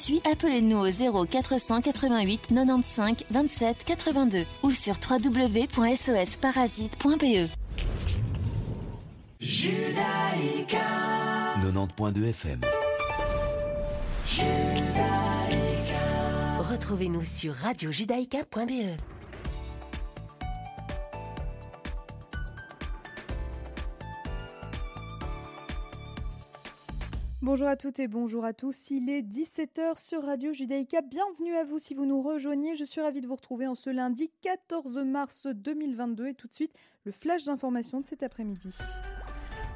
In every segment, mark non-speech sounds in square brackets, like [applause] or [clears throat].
gratuit, appelez-nous au 0 488 95 27 82 ou sur www.sosparasite.be. Judaïka. 90.2 FM Retrouvez-nous sur radiojudaïka.be Bonjour à toutes et bonjour à tous. Il est 17h sur Radio Judaïka. Bienvenue à vous si vous nous rejoignez. Je suis ravie de vous retrouver en ce lundi 14 mars 2022 et tout de suite le flash d'information de cet après-midi.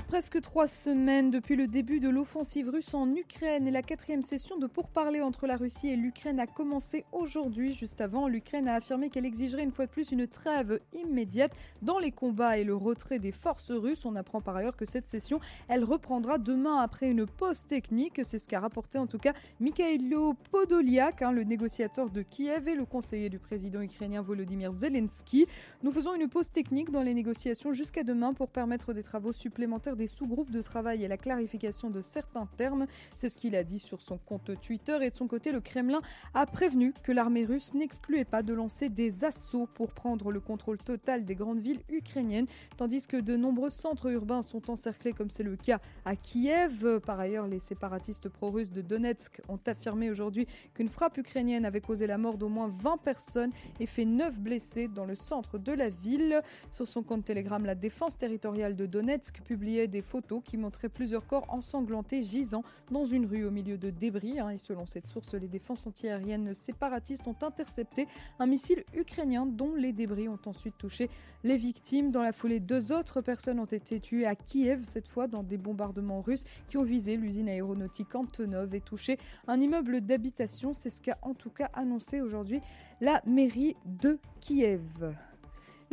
Presque trois semaines depuis le début de l'offensive russe en Ukraine et la quatrième session de pourparlers entre la Russie et l'Ukraine a commencé aujourd'hui. Juste avant, l'Ukraine a affirmé qu'elle exigerait une fois de plus une trêve immédiate dans les combats et le retrait des forces russes. On apprend par ailleurs que cette session, elle reprendra demain après une pause technique. C'est ce qu'a rapporté en tout cas Mikhailo Podoliak, hein, le négociateur de Kiev et le conseiller du président ukrainien Volodymyr Zelensky. Nous faisons une pause technique dans les négociations jusqu'à demain pour permettre des travaux supplémentaires des sous-groupes de travail et la clarification de certains termes. C'est ce qu'il a dit sur son compte Twitter. Et de son côté, le Kremlin a prévenu que l'armée russe n'excluait pas de lancer des assauts pour prendre le contrôle total des grandes villes ukrainiennes, tandis que de nombreux centres urbains sont encerclés, comme c'est le cas à Kiev. Par ailleurs, les séparatistes pro-russes de Donetsk ont affirmé aujourd'hui qu'une frappe ukrainienne avait causé la mort d'au moins 20 personnes et fait 9 blessés dans le centre de la ville. Sur son compte Telegram, la défense territoriale de Donetsk publiait des photos qui montraient plusieurs corps ensanglantés gisant dans une rue au milieu de débris. Hein. et selon cette source, les défenses antiaériennes séparatistes ont intercepté un missile ukrainien dont les débris ont ensuite touché les victimes. Dans la foulée, deux autres personnes ont été tuées à Kiev, cette fois dans des bombardements russes qui ont visé l'usine aéronautique Antonov et touché un immeuble d'habitation. C'est ce qu'a en tout cas annoncé aujourd'hui la mairie de Kiev.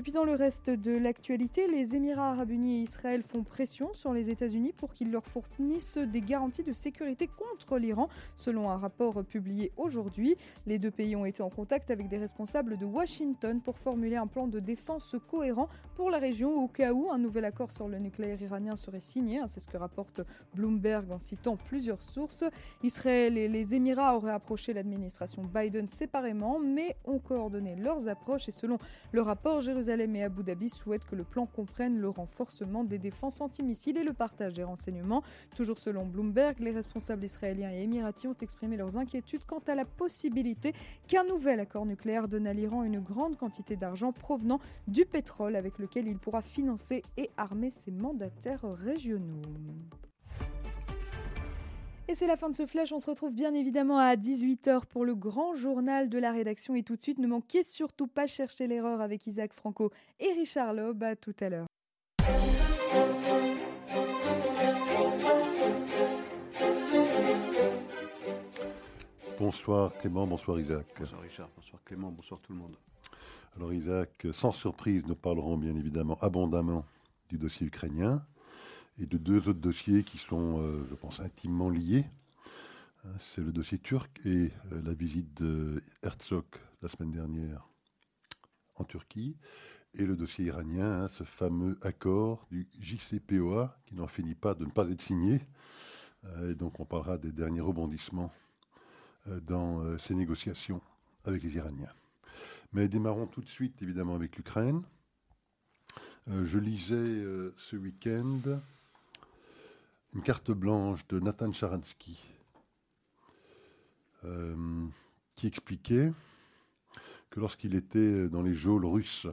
Et puis dans le reste de l'actualité, les Émirats arabes unis et Israël font pression sur les États-Unis pour qu'ils leur fournissent des garanties de sécurité contre l'Iran, selon un rapport publié aujourd'hui. Les deux pays ont été en contact avec des responsables de Washington pour formuler un plan de défense cohérent pour la région au cas où un nouvel accord sur le nucléaire iranien serait signé. Hein, c'est ce que rapporte Bloomberg en citant plusieurs sources. Israël et les Émirats auraient approché l'administration Biden séparément, mais ont coordonné leurs approches et selon le rapport Jérusalem Jérusalem et Abu Dhabi souhaitent que le plan comprenne le renforcement des défenses antimissiles et le partage des renseignements. Toujours selon Bloomberg, les responsables israéliens et émiratis ont exprimé leurs inquiétudes quant à la possibilité qu'un nouvel accord nucléaire donne à l'Iran une grande quantité d'argent provenant du pétrole avec lequel il pourra financer et armer ses mandataires régionaux. Et c'est la fin de ce flash. On se retrouve bien évidemment à 18h pour le grand journal de la rédaction. Et tout de suite, ne manquez surtout pas chercher l'erreur avec Isaac Franco et Richard Loeb. À tout à l'heure. Bonsoir Clément, bonsoir Isaac. Bonsoir Richard, bonsoir Clément, bonsoir tout le monde. Alors Isaac, sans surprise, nous parlerons bien évidemment abondamment du dossier ukrainien et de deux autres dossiers qui sont, euh, je pense, intimement liés. Hein, c'est le dossier turc et euh, la visite de Herzog la semaine dernière en Turquie, et le dossier iranien, hein, ce fameux accord du JCPOA qui n'en finit pas de ne pas être signé. Euh, et donc on parlera des derniers rebondissements dans ces négociations avec les Iraniens. Mais démarrons tout de suite évidemment avec l'Ukraine. je lisais ce week-end une carte blanche de Nathan Sharansky euh, qui expliquait que lorsqu'il était dans les geôles russes,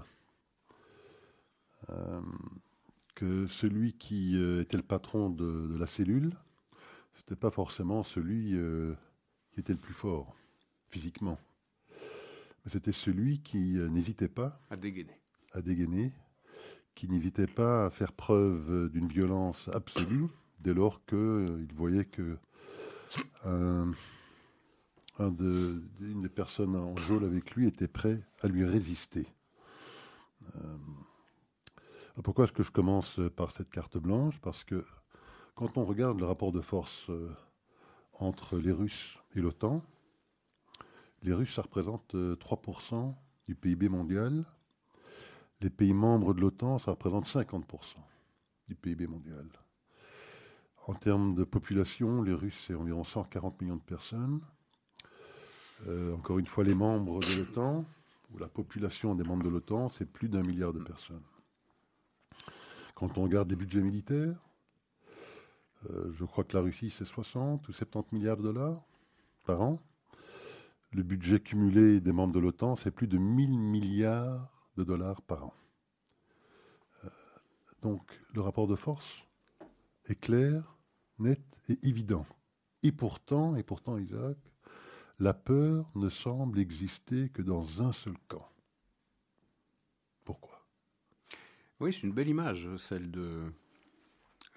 euh, que celui qui euh, était le patron de, la cellule, c'était pas forcément celui qui était le plus fort physiquement, mais c'était celui qui n'hésitait pas à dégainer. à dégainer, qui n'hésitait pas à faire preuve d'une violence absolue dès lors qu'il euh, voyait que une des personnes en geôle avec lui était prêt à lui résister. Euh, pourquoi est-ce que je commence par cette carte blanche? Parce que quand on regarde le rapport de force euh, entre les Russes et l'OTAN, les Russes, ça représente 3% du PIB mondial. Les pays membres de l'OTAN, ça représente 50% du PIB mondial. En termes de population, les Russes, c'est environ 140 millions de personnes. Euh, encore une fois, les membres de l'OTAN, ou la population des membres de l'OTAN, c'est plus d'un milliard de personnes. Quand on regarde des budgets militaires, euh, je crois que la Russie, c'est 60 ou 70 milliards de dollars par an. Le budget cumulé des membres de l'OTAN, c'est plus de 1000 milliards de dollars par an. Euh, donc le rapport de force est clair, net et évident. Et pourtant, et pourtant, Isaac, la peur ne semble exister que dans un seul camp. Pourquoi? Oui, c'est une belle image, celle de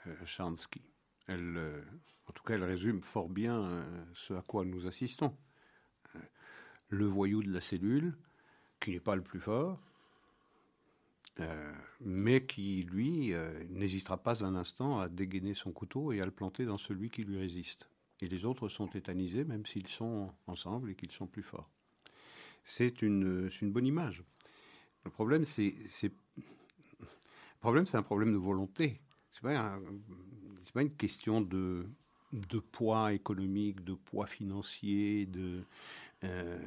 euh, Elle, euh, en tout cas, elle résume fort bien euh, ce à quoi nous assistons. Le voyou de la cellule, qui n'est pas le plus fort, mais qui, lui, n'hésitera pas un instant à dégainer son couteau et à le planter dans celui qui lui résiste et les autres sont tétanisés même s'ils sont ensemble et qu'ils sont plus forts. C'est une, bonne image. Le problème, c'est un problème de volonté. C'est pas, pas une question de, poids économique, de poids financier, de, euh,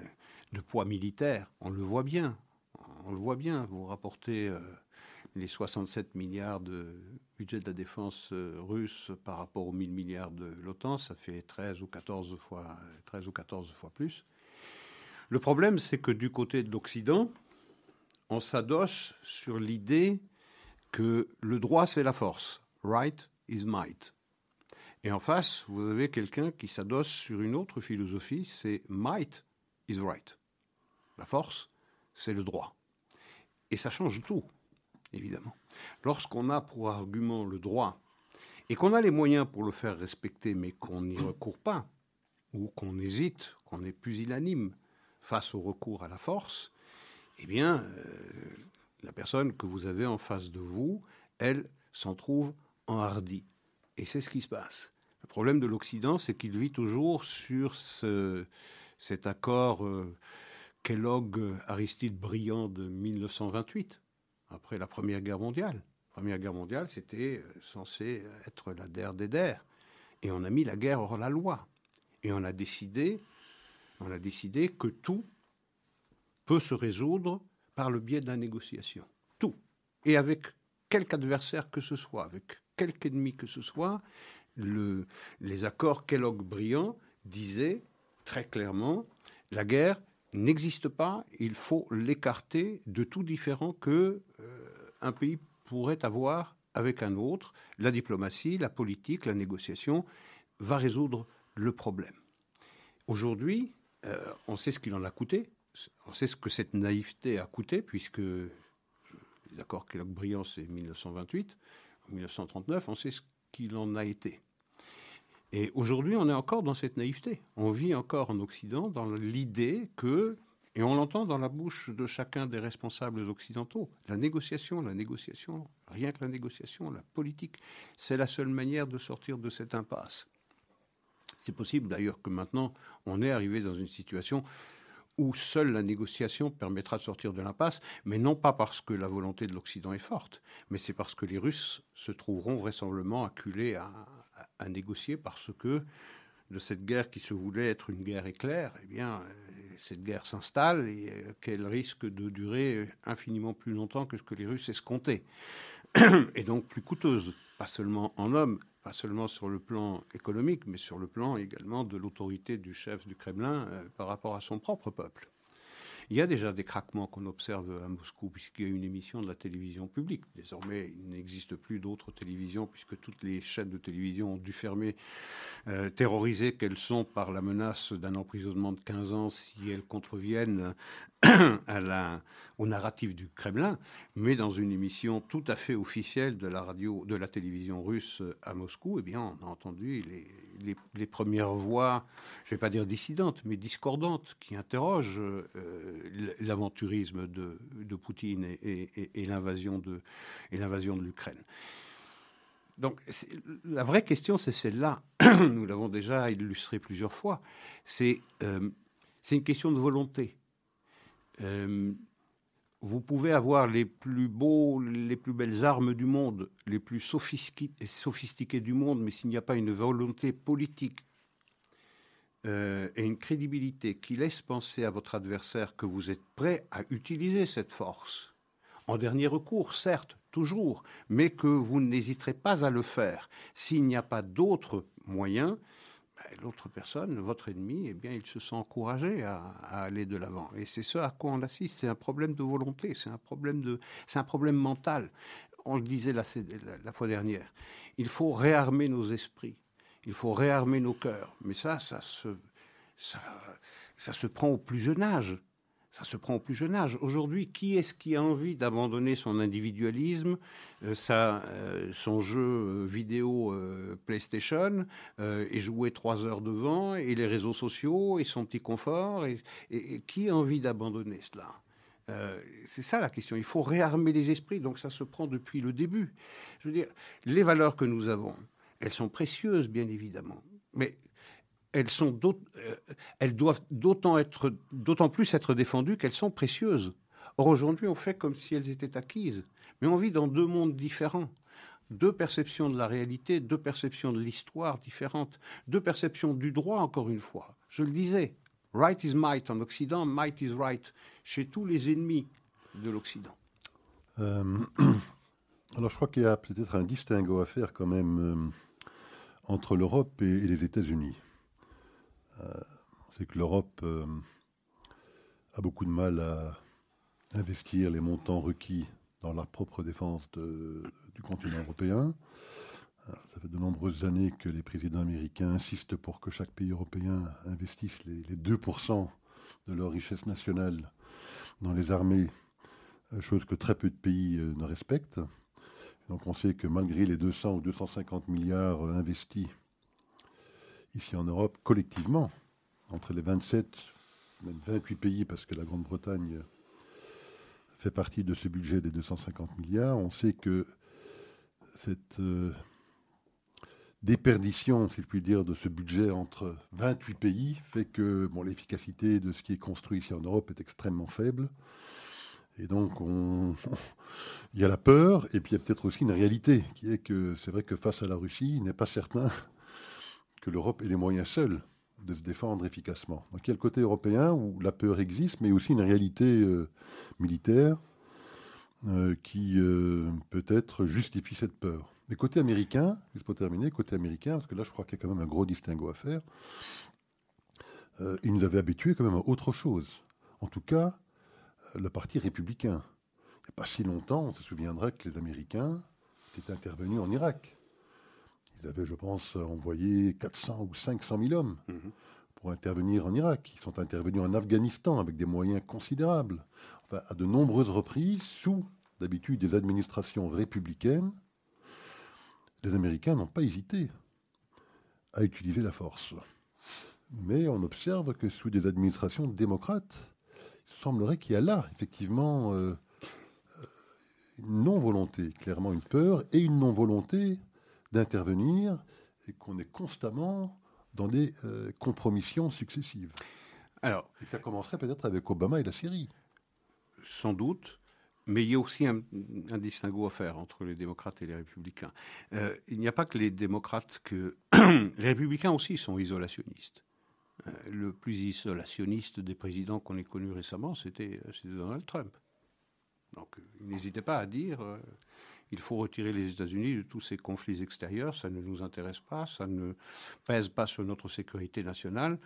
de poids militaire. On le voit bien. On le voit bien. Vous rapportez euh, les 67 milliards de budget de la défense euh, russe par rapport aux 1000 milliards de l'OTAN, ça fait 13 ou 14 fois, 13 ou 14 fois plus. Le problème, c'est que du côté de l'Occident, on s'adosse sur l'idée que le droit, c'est la force. Right is might. Et en face, vous avez quelqu'un qui s'adosse sur une autre philosophie, c'est might is right. La force, c'est le droit. Et ça change tout évidemment. Lorsqu'on a pour argument le droit et qu'on a les moyens pour le faire respecter, mais qu'on n'y recourt pas, ou qu'on hésite, qu'on est pusillanime face au recours à la force, eh bien, euh, la personne que vous avez en face de vous, elle s'en trouve enhardie. Et c'est ce qui se passe. Le problème de l'Occident, c'est qu'il vit toujours sur ce, cet accord euh, Kellogg-Aristide Briand de 1928 après la Première Guerre mondiale. La Première Guerre mondiale, c'était euh, censé être la der des der. Et on a mis la guerre hors la loi. Et on a décidé, on a décidé que tout peut se résoudre par le biais de la négociation. Tout. Et avec quelque adversaire que ce soit, avec quelque ennemi que ce soit, le, les accords Kellogg-Briand disaient très clairement la guerre n'existe pas, il faut l'écarter de tout différent que euh, un pays pourrait avoir avec un autre. La diplomatie, la politique, la négociation va résoudre le problème. Aujourd'hui, euh, on sait ce qu'il en a coûté, on sait ce que cette naïveté a coûté, puisque les accords Kellogg-Briand, c'est 1928, 1939, on sait ce qu'il en a été. Et aujourd'hui, on est encore dans cette naïveté. On vit encore en Occident dans l'idée que, et on l'entend dans la bouche de chacun des responsables occidentaux, la négociation, la négociation, rien que la négociation, la politique, c'est la seule manière de sortir de cette impasse. C'est possible d'ailleurs que maintenant, on est arrivé dans une situation où seule la négociation permettra de sortir de l'impasse, mais non pas parce que la volonté de l'Occident est forte, mais c'est parce que les Russes se trouveront vraisemblablement acculés à, à, négocier parce que de cette guerre qui se voulait être une guerre éclair, eh bien, euh, cette guerre s'installe et euh, qu'elle risque de durer infiniment plus longtemps que ce que les Russes escomptaient. [clears throat] et donc plus coûteuse, pas seulement en hommes, pas seulement sur le plan économique, mais sur le plan également de l'autorité du chef du Kremlin euh, par rapport à son propre peuple. Il y a déjà des craquements qu'on observe à Moscou, puisqu'il y a une émission de la télévision publique. Désormais, il n'existe plus d'autres télévisions, puisque toutes les chaînes de télévision ont dû fermer, euh, terrorisées qu'elles sont par la menace d'un emprisonnement de 15 ans si elles contreviennent [coughs] à au narratif du Kremlin, mais dans une émission tout à fait officielle de la radio, de la télévision russe à Moscou, eh bien, on a entendu les, les, premières voix, je ne vais pas dire dissidentes, mais discordantes, qui interrogent euh, l'aventurisme de, Poutine et, l'invasion de, l'Ukraine. Donc, la vraie question, c'est celle-là. [clears throat] Nous l'avons déjà illustré plusieurs fois. C'est euh, c'est une question de volonté. Euh, vous pouvez avoir les plus belles armes du monde, les plus sophistiquées, du monde, mais s'il n'y a pas une volonté politique euh, et une crédibilité qui laisse penser à votre adversaire que vous êtes prêt à utiliser cette force, en dernier recours, certes, toujours, mais que vous n'hésiterez pas à le faire. S'il n'y a pas d'autres moyens, ben, l'autre personne, votre ennemi, eh bien, il se sent encouragé à, aller de l'avant. Et c'est ce à quoi on assiste. C'est un problème de volonté, c'est un problème un problème mental. On le disait la, la fois dernière. Il faut réarmer nos esprits. Il faut réarmer nos cœurs. Mais ça, ça se, ça, ça se prend au plus jeune âge. Ça se prend au plus jeune âge. Aujourd'hui, qui est-ce qui a envie d'abandonner son individualisme, euh, euh, son jeu euh, vidéo PlayStation, et jouer trois heures devant, et les réseaux sociaux, et son petit confort et, qui a envie d'abandonner cela? C'est ça la question. Il faut réarmer les esprits. Donc ça se prend depuis le début. Je veux dire, les valeurs que nous avons, elles sont précieuses, bien évidemment. Mais euh, elles doivent d'autant plus être défendues qu'elles sont précieuses. Or, aujourd'hui, on fait comme si elles étaient acquises. Mais on vit dans deux mondes différents. Deux perceptions de la réalité, deux perceptions de l'histoire différentes, deux perceptions du droit, encore une fois. Je le disais, right is might en Occident, might is right chez tous les ennemis de l'Occident. Euh, [clears throat] alors, je crois qu'il y a peut-être un distinguo à faire quand même. Euh, entre l'Europe et, les États-Unis. Euh, c'est que l'Europe euh, a beaucoup de mal à investir les montants requis dans la propre défense du continent européen. Euh, ça fait de nombreuses années que les présidents américains insistent pour que chaque pays européen investisse les, les 2% de leur richesse nationale dans les armées, chose que très peu de pays ne respectent. Donc on sait que malgré les 200 ou 250 milliards investis ici en Europe, collectivement, entre les 27, même 28 pays, parce que la Grande-Bretagne fait partie de ce budget des 250 milliards, on sait que cette euh, déperdition, si je puis dire, de ce budget entre 28 pays fait que bon, l'efficacité de ce qui est construit ici en Europe est extrêmement faible. Et donc, on, [laughs] il y a la peur, et puis il y a peut-être aussi une réalité, qui est que c'est vrai que face à la Russie, il n'est pas certain que l'Europe ait les moyens seuls de se défendre efficacement. Donc il y a le côté européen où la peur existe, mais aussi une réalité euh, militaire euh, qui euh, peut-être justifie cette peur. Mais côté américain, juste pour terminer, côté américain, parce que là je crois qu'il y a quand même un gros distinguo à faire, il nous avait habitués quand même à autre chose. En tout cas, le parti républicain. Il n'y a pas si longtemps, on se souviendra que les Américains étaient intervenus en Irak. Ils avaient, je pense, envoyé 400 ou 500 000 hommes mhm. pour intervenir en Irak. Ils sont intervenus en Afghanistan avec des moyens considérables. Enfin, à de nombreuses reprises, sous d'habitude des administrations républicaines, les Américains n'ont pas hésité à utiliser la force. Mais on observe que sous des administrations démocrates, il semblerait qu'il y a là, effectivement, euh, euh, une non-volonté, clairement une peur, et une non-volonté d'intervenir, et qu'on est constamment dans des euh, compromissions successives. Alors, ça commencerait peut-être avec Obama et la Syrie. Sans doute. Mais il y a aussi un, distinguo à faire entre les démocrates et les républicains. il n'y a pas que les démocrates que... [clears throat] les républicains aussi sont isolationnistes. Euh, le plus isolationniste des présidents qu'on ait connus récemment, c'était Donald Trump. Donc, il n'hésitait pas à dire euh, il faut retirer les États-Unis de tous ces conflits extérieurs, ça ne nous intéresse pas, ça ne pèse pas sur notre sécurité nationale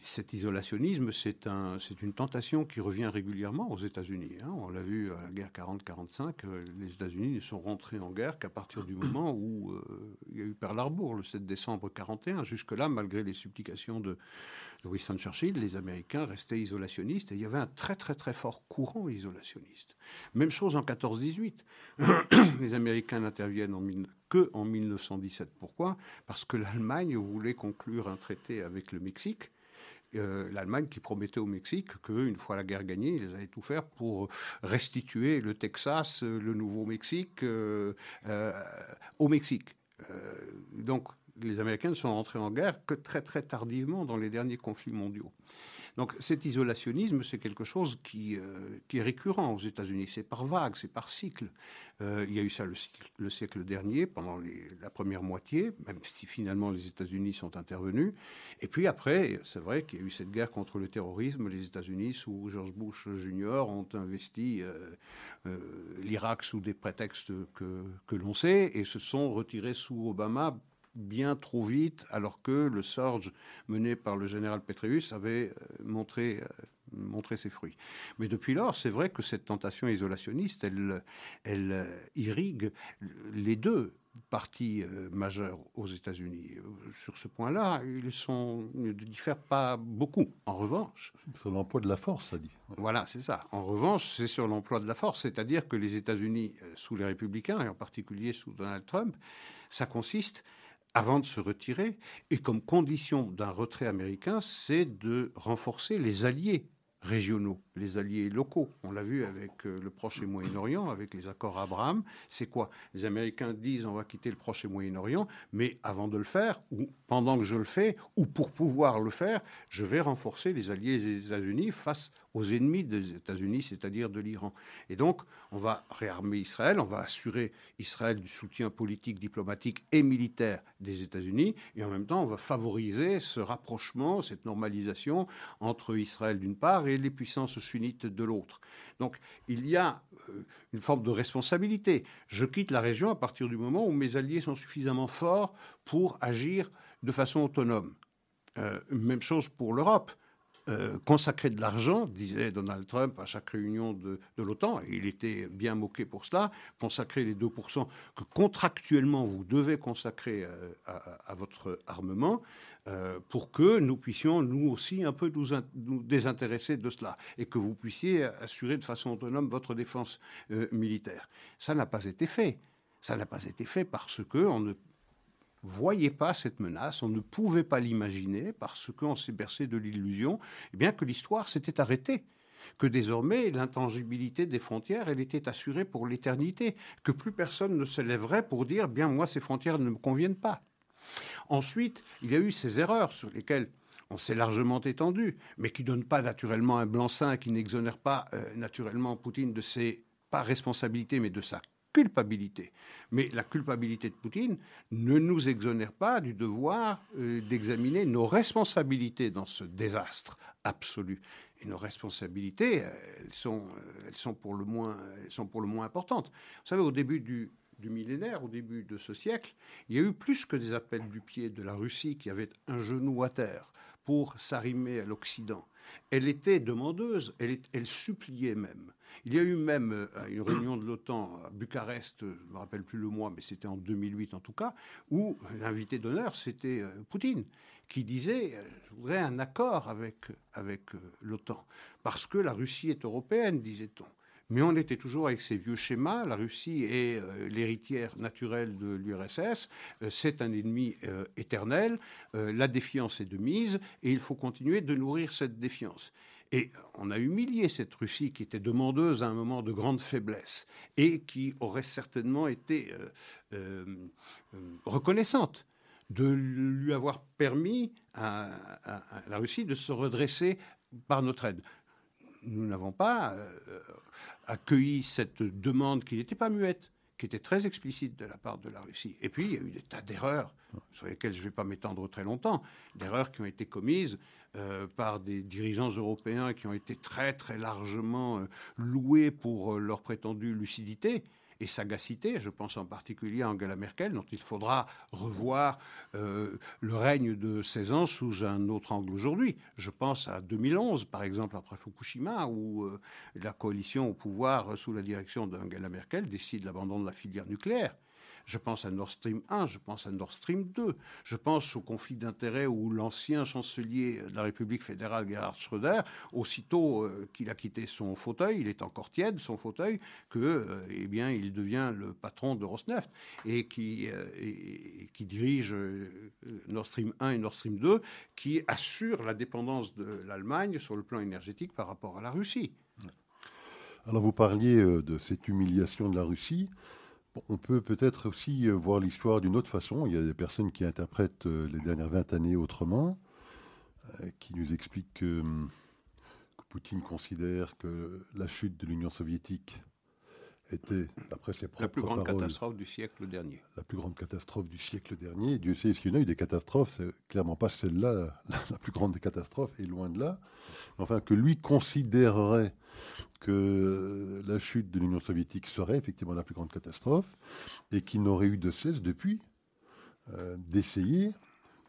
cet isolationnisme, c'est un, une tentation qui revient régulièrement aux États-Unis. Hein. On l'a vu à la guerre 40-45, euh, les États-Unis ne sont rentrés en guerre qu'à partir du moment où euh, il y a eu Pearl Harbor, le 7 décembre 41. Jusque-là, malgré les supplications de, Winston Churchill, les Américains restaient isolationnistes et il y avait un très très très fort courant isolationniste. Même chose en 14-18. [clears throat] les Américains n'interviennent en, que en 1917. Pourquoi? Parce que l'Allemagne voulait conclure un traité avec le Mexique euh, l'Allemagne qui promettait au Mexique qu'une fois la guerre gagnée, ils allaient tout faire pour restituer le Texas, le Nouveau-Mexique euh, euh, au Mexique. donc, les Américains ne sont entrés en guerre que très très tardivement dans les derniers conflits mondiaux. Donc cet isolationnisme, c'est quelque chose qui, euh, qui, est récurrent aux États-Unis. C'est par vague, c'est par cycle. Euh, il y a eu ça le, siècle dernier, pendant la première moitié, même si finalement les États-Unis sont intervenus. Et puis après, c'est vrai qu'il y a eu cette guerre contre le terrorisme. Les États-Unis, sous George Bush Jr., ont investi euh, l'Irak sous des prétextes que, que l'on sait et se sont retirés sous Obama bien trop vite, alors que le Sorge mené par le général Petraeus avait euh, montré, euh, montré ses fruits. Mais depuis lors, c'est vrai que cette tentation isolationniste, elle, elle euh, irrigue les deux partis majeurs aux États-Unis. Sur ce point-là, ils, sont, ne diffèrent pas beaucoup. En revanche... Sur l'emploi de la force, ça dit. Voilà, c'est ça. En revanche, c'est sur l'emploi de la force, c'est-à-dire que les États-Unis, sous les républicains, et en particulier sous Donald Trump, ça consiste avant de se retirer. Et comme condition d'un retrait américain, c'est de renforcer les alliés régionaux, les alliés locaux. On l'a vu avec euh, le Proche et Moyen-Orient, avec les accords Abraham. C'est quoi? Les Américains disent on va quitter le Proche et Moyen-Orient, mais avant de le faire, ou pendant que je le fais, ou pour pouvoir le faire, je vais renforcer les alliés des États-Unis face aux ennemis des États-Unis, c'est-à-dire de l'Iran. Et donc, on va réarmer Israël, on va assurer Israël du soutien politique, diplomatique et militaire des États-Unis, et en même temps, on va favoriser ce rapprochement, cette normalisation entre Israël d'une part et les puissances sunnites de l'autre. Donc, il y a euh, une forme de responsabilité. Je quitte la région à partir du moment où mes alliés sont suffisamment forts pour agir de façon autonome. Euh, même chose pour l'Europe. Euh, consacrer de l'argent, disait Donald Trump à chaque réunion de, l'OTAN, et il était bien moqué pour cela, consacrer les 2% que contractuellement vous devez consacrer euh, à, votre armement, euh, pour que nous puissions nous aussi un peu nous, nous, désintéresser de cela, et que vous puissiez assurer de façon autonome votre défense militaire. Ça n'a pas été fait. Ça n'a pas été fait parce que on ne voyait pas cette menace, on ne pouvait pas l'imaginer parce qu'on s'est bercé de l'illusion, eh bien que l'histoire s'était arrêtée que désormais l'intangibilité des frontières, elle était assurée pour l'éternité, que plus personne ne se lèverait pour dire bien moi ces frontières ne me conviennent pas. Ensuite, il y a eu ces erreurs sur lesquelles on s'est largement étendu, mais qui ne donnent pas naturellement un blanc-seing, qui n'exonèrent pas euh, naturellement Poutine de ses pas responsabilités, mais de sa culpabilité. Mais la culpabilité de Poutine ne nous exonère pas du devoir euh, d'examiner nos responsabilités dans ce désastre absolu. Et nos responsabilités, elles sont, euh, elles sont, pour, le moins, elles sont pour le moins importantes. Vous savez, au début du, du millénaire, au début de ce siècle, il y a eu plus que des appels du pied de la Russie qui avait un genou à terre pour s'arrimer à l'Occident. Elle était demandeuse, elle, suppliait même. Il y a eu même euh, une réunion de l'OTAN à Bucarest, je ne me rappelle plus le mois, mais c'était en 2008 en tout cas, où l'invité d'honneur, c'était euh, Poutine, qui disait euh, Je voudrais un accord avec, avec l'OTAN, parce que la Russie est européenne, disait-on. Mais on était toujours avec ces vieux schémas. La Russie est l'héritière naturelle de l'URSS. c'est un ennemi éternel. la défiance est de mise et il faut continuer de nourrir cette défiance. Et on a humilié cette Russie qui était demandeuse à un moment de grande faiblesse et qui aurait certainement été euh, euh, euh, reconnaissante de lui avoir permis à, la Russie de se redresser par notre aide. Nous n'avons pas accueilli cette demande qui n'était pas muette, qui était très explicite de la part de la Russie. Et puis, il y a eu des tas d'erreurs sur lesquelles je ne vais pas m'étendre très longtemps, d'erreurs qui ont été commises euh, par des dirigeants européens qui ont été très très largement euh, loués pour euh, leur prétendue lucidité et sagacité. Je pense en particulier à Angela Merkel, dont il faudra revoir le règne de 16 ans sous un autre angle aujourd'hui. Je pense à 2011, par exemple, après Fukushima, où la coalition au pouvoir, sous la direction d'Angela Merkel, décide l'abandon de la filière nucléaire. Je pense à Nord Stream 1, je pense à Nord Stream 2, je pense au conflit d'intérêts où l'ancien chancelier de la République fédérale, Gerhard Schröder, aussitôt euh, qu'il a quitté son fauteuil, il est encore tiède, son fauteuil, que, euh, eh bien, il devient le patron de Rosneft et qui, euh, qui dirige Nord Stream 1 et Nord Stream 2, qui assure la dépendance de l'Allemagne sur le plan énergétique par rapport à la Russie. Alors vous parliez de cette humiliation de la Russie. On peut peut-être aussi voir l'histoire d'une autre façon. Il y a des personnes qui interprètent les dernières 20 années autrement, qui nous expliquent que, que Poutine considère que la chute de l'Union soviétique était, d'après ses propres La plus grande paroles, catastrophe du siècle dernier. la plus grande catastrophe du siècle dernier. Dieu sait s'il y en a eu des catastrophes, c'est clairement pas celle-là, [laughs] la, la plus grande des catastrophes, et loin de là. Enfin, que lui considérerait que la chute de l'Union soviétique serait effectivement la plus grande catastrophe, et qu'il n'aurait eu de cesse depuis euh, d'essayer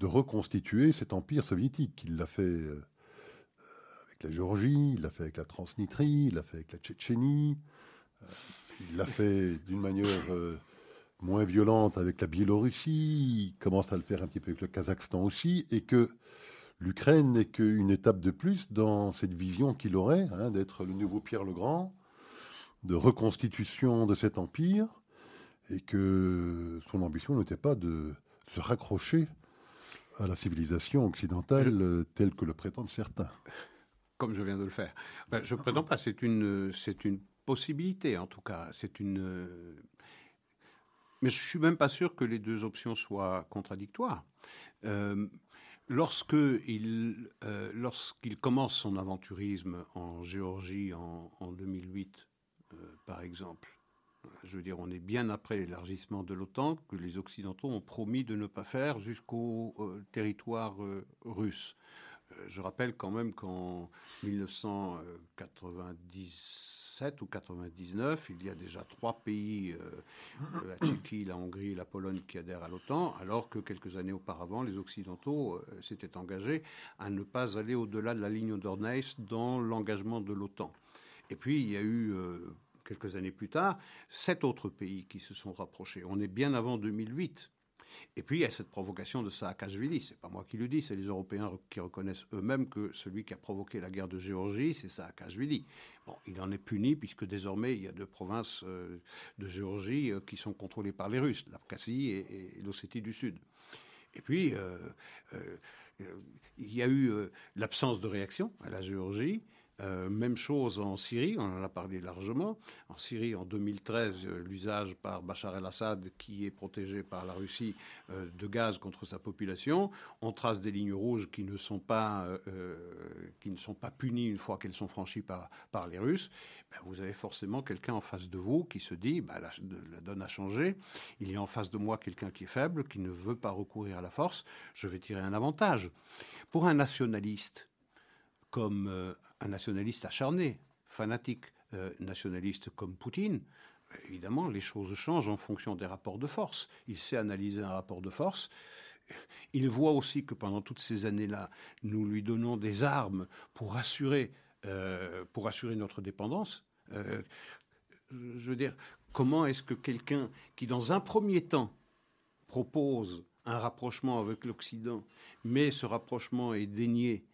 de reconstituer cet empire soviétique. Il l'a fait euh, avec la Géorgie, il l'a fait avec la Transnistrie, il l'a fait avec la Tchétchénie. euh, il l'a fait d'une manière moins violente avec la Biélorussie, il commence à le faire un petit peu avec le Kazakhstan aussi, et que l'Ukraine n'est qu'une étape de plus dans cette vision qu'il aurait hein, d'être le nouveau Pierre le Grand, de reconstitution de cet empire, et que son ambition n'était pas de se raccrocher à la civilisation occidentale telle que le prétendent certains. comme je viens de le faire. Ben, je ne prétends pas, c'est une, c'est une possibilité en tout cas. C'est une. Mais je suis même pas sûr que les deux options soient contradictoires. Euh, lorsque il, euh, lorsqu'il commence son aventurisme en Géorgie en, en 2008, euh, par exemple, je veux dire, on est bien après l'élargissement de l'OTAN que les Occidentaux ont promis de ne pas faire jusqu'au euh, territoire russe. Je rappelle quand même qu'en 1997 ou 99, il y a déjà trois pays, euh, la Tchéquie, la Hongrie et la Pologne, qui adhèrent à l'OTAN, alors que quelques années auparavant, les Occidentaux euh, s'étaient engagés à ne pas aller au-delà de la ligne d'Orneis dans l'engagement de l'OTAN. Et puis, il y a eu, euh, quelques années plus tard, sept autres pays qui se sont rapprochés. On est bien avant 2008. Et puis, il y a cette provocation de Saakashvili. C'est pas moi qui le dis, c'est les Européens qui reconnaissent eux-mêmes que celui qui a provoqué la guerre de Géorgie, c'est Saakashvili. Bon, il en est puni puisque désormais, il y a deux provinces euh, de Géorgie euh, qui sont contrôlées par les Russes, l'Abkhazie et, l'Ossétie du Sud. Et puis, euh, il y a eu l'absence de réaction à la Géorgie. Euh, même chose en Syrie, on en a parlé largement. En Syrie, en 2013, euh, l'usage par Bachar el-Assad, qui est protégé par la Russie, euh, de gaz contre sa population. On trace des lignes rouges qui ne sont pas, qui ne sont pas punies une fois qu'elles sont franchies par, par les Russes. Ben, vous avez forcément quelqu'un en face de vous qui se dit ben, la donne a changé. Il y a en face de moi quelqu'un qui est faible, qui ne veut pas recourir à la force. Je vais tirer un avantage. Pour un nationaliste, comme euh, un nationaliste acharné, fanatique euh, nationaliste comme Poutine, évidemment, les choses changent en fonction des rapports de force. Il sait analyser un rapport de force. Il voit aussi que pendant toutes ces années-là, nous lui donnons des armes pour assurer, euh, pour assurer notre dépendance. Je veux dire, comment est-ce que quelqu'un qui, dans un premier temps, propose un rapprochement avec l'Occident, mais ce rapprochement est dénié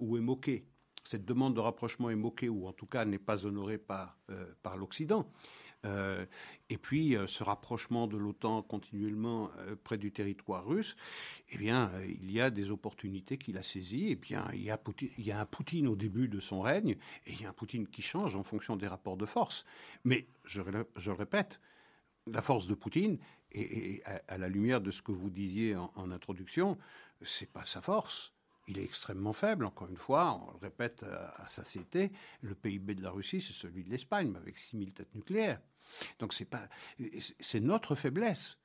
ou est moqué, cette demande de rapprochement est moquée ou en tout cas n'est pas honorée par, euh, par l'Occident. Euh, et puis euh, ce rapprochement de l'OTAN continuellement euh, près du territoire russe, eh bien, euh, il y a des opportunités qu'il a saisies. Eh bien, il y a, un Poutine au début de son règne et il y a un Poutine qui change en fonction des rapports de force. Mais je, le répète, la force de Poutine, et, à la lumière de ce que vous disiez en, en introduction, c'est pas sa force. Il est extrêmement faible, encore une fois, on le répète à, à satiété, le PIB de la Russie, c'est celui de l'Espagne, mais avec 6000 têtes nucléaires. Donc c'est pas, c'est notre faiblesse.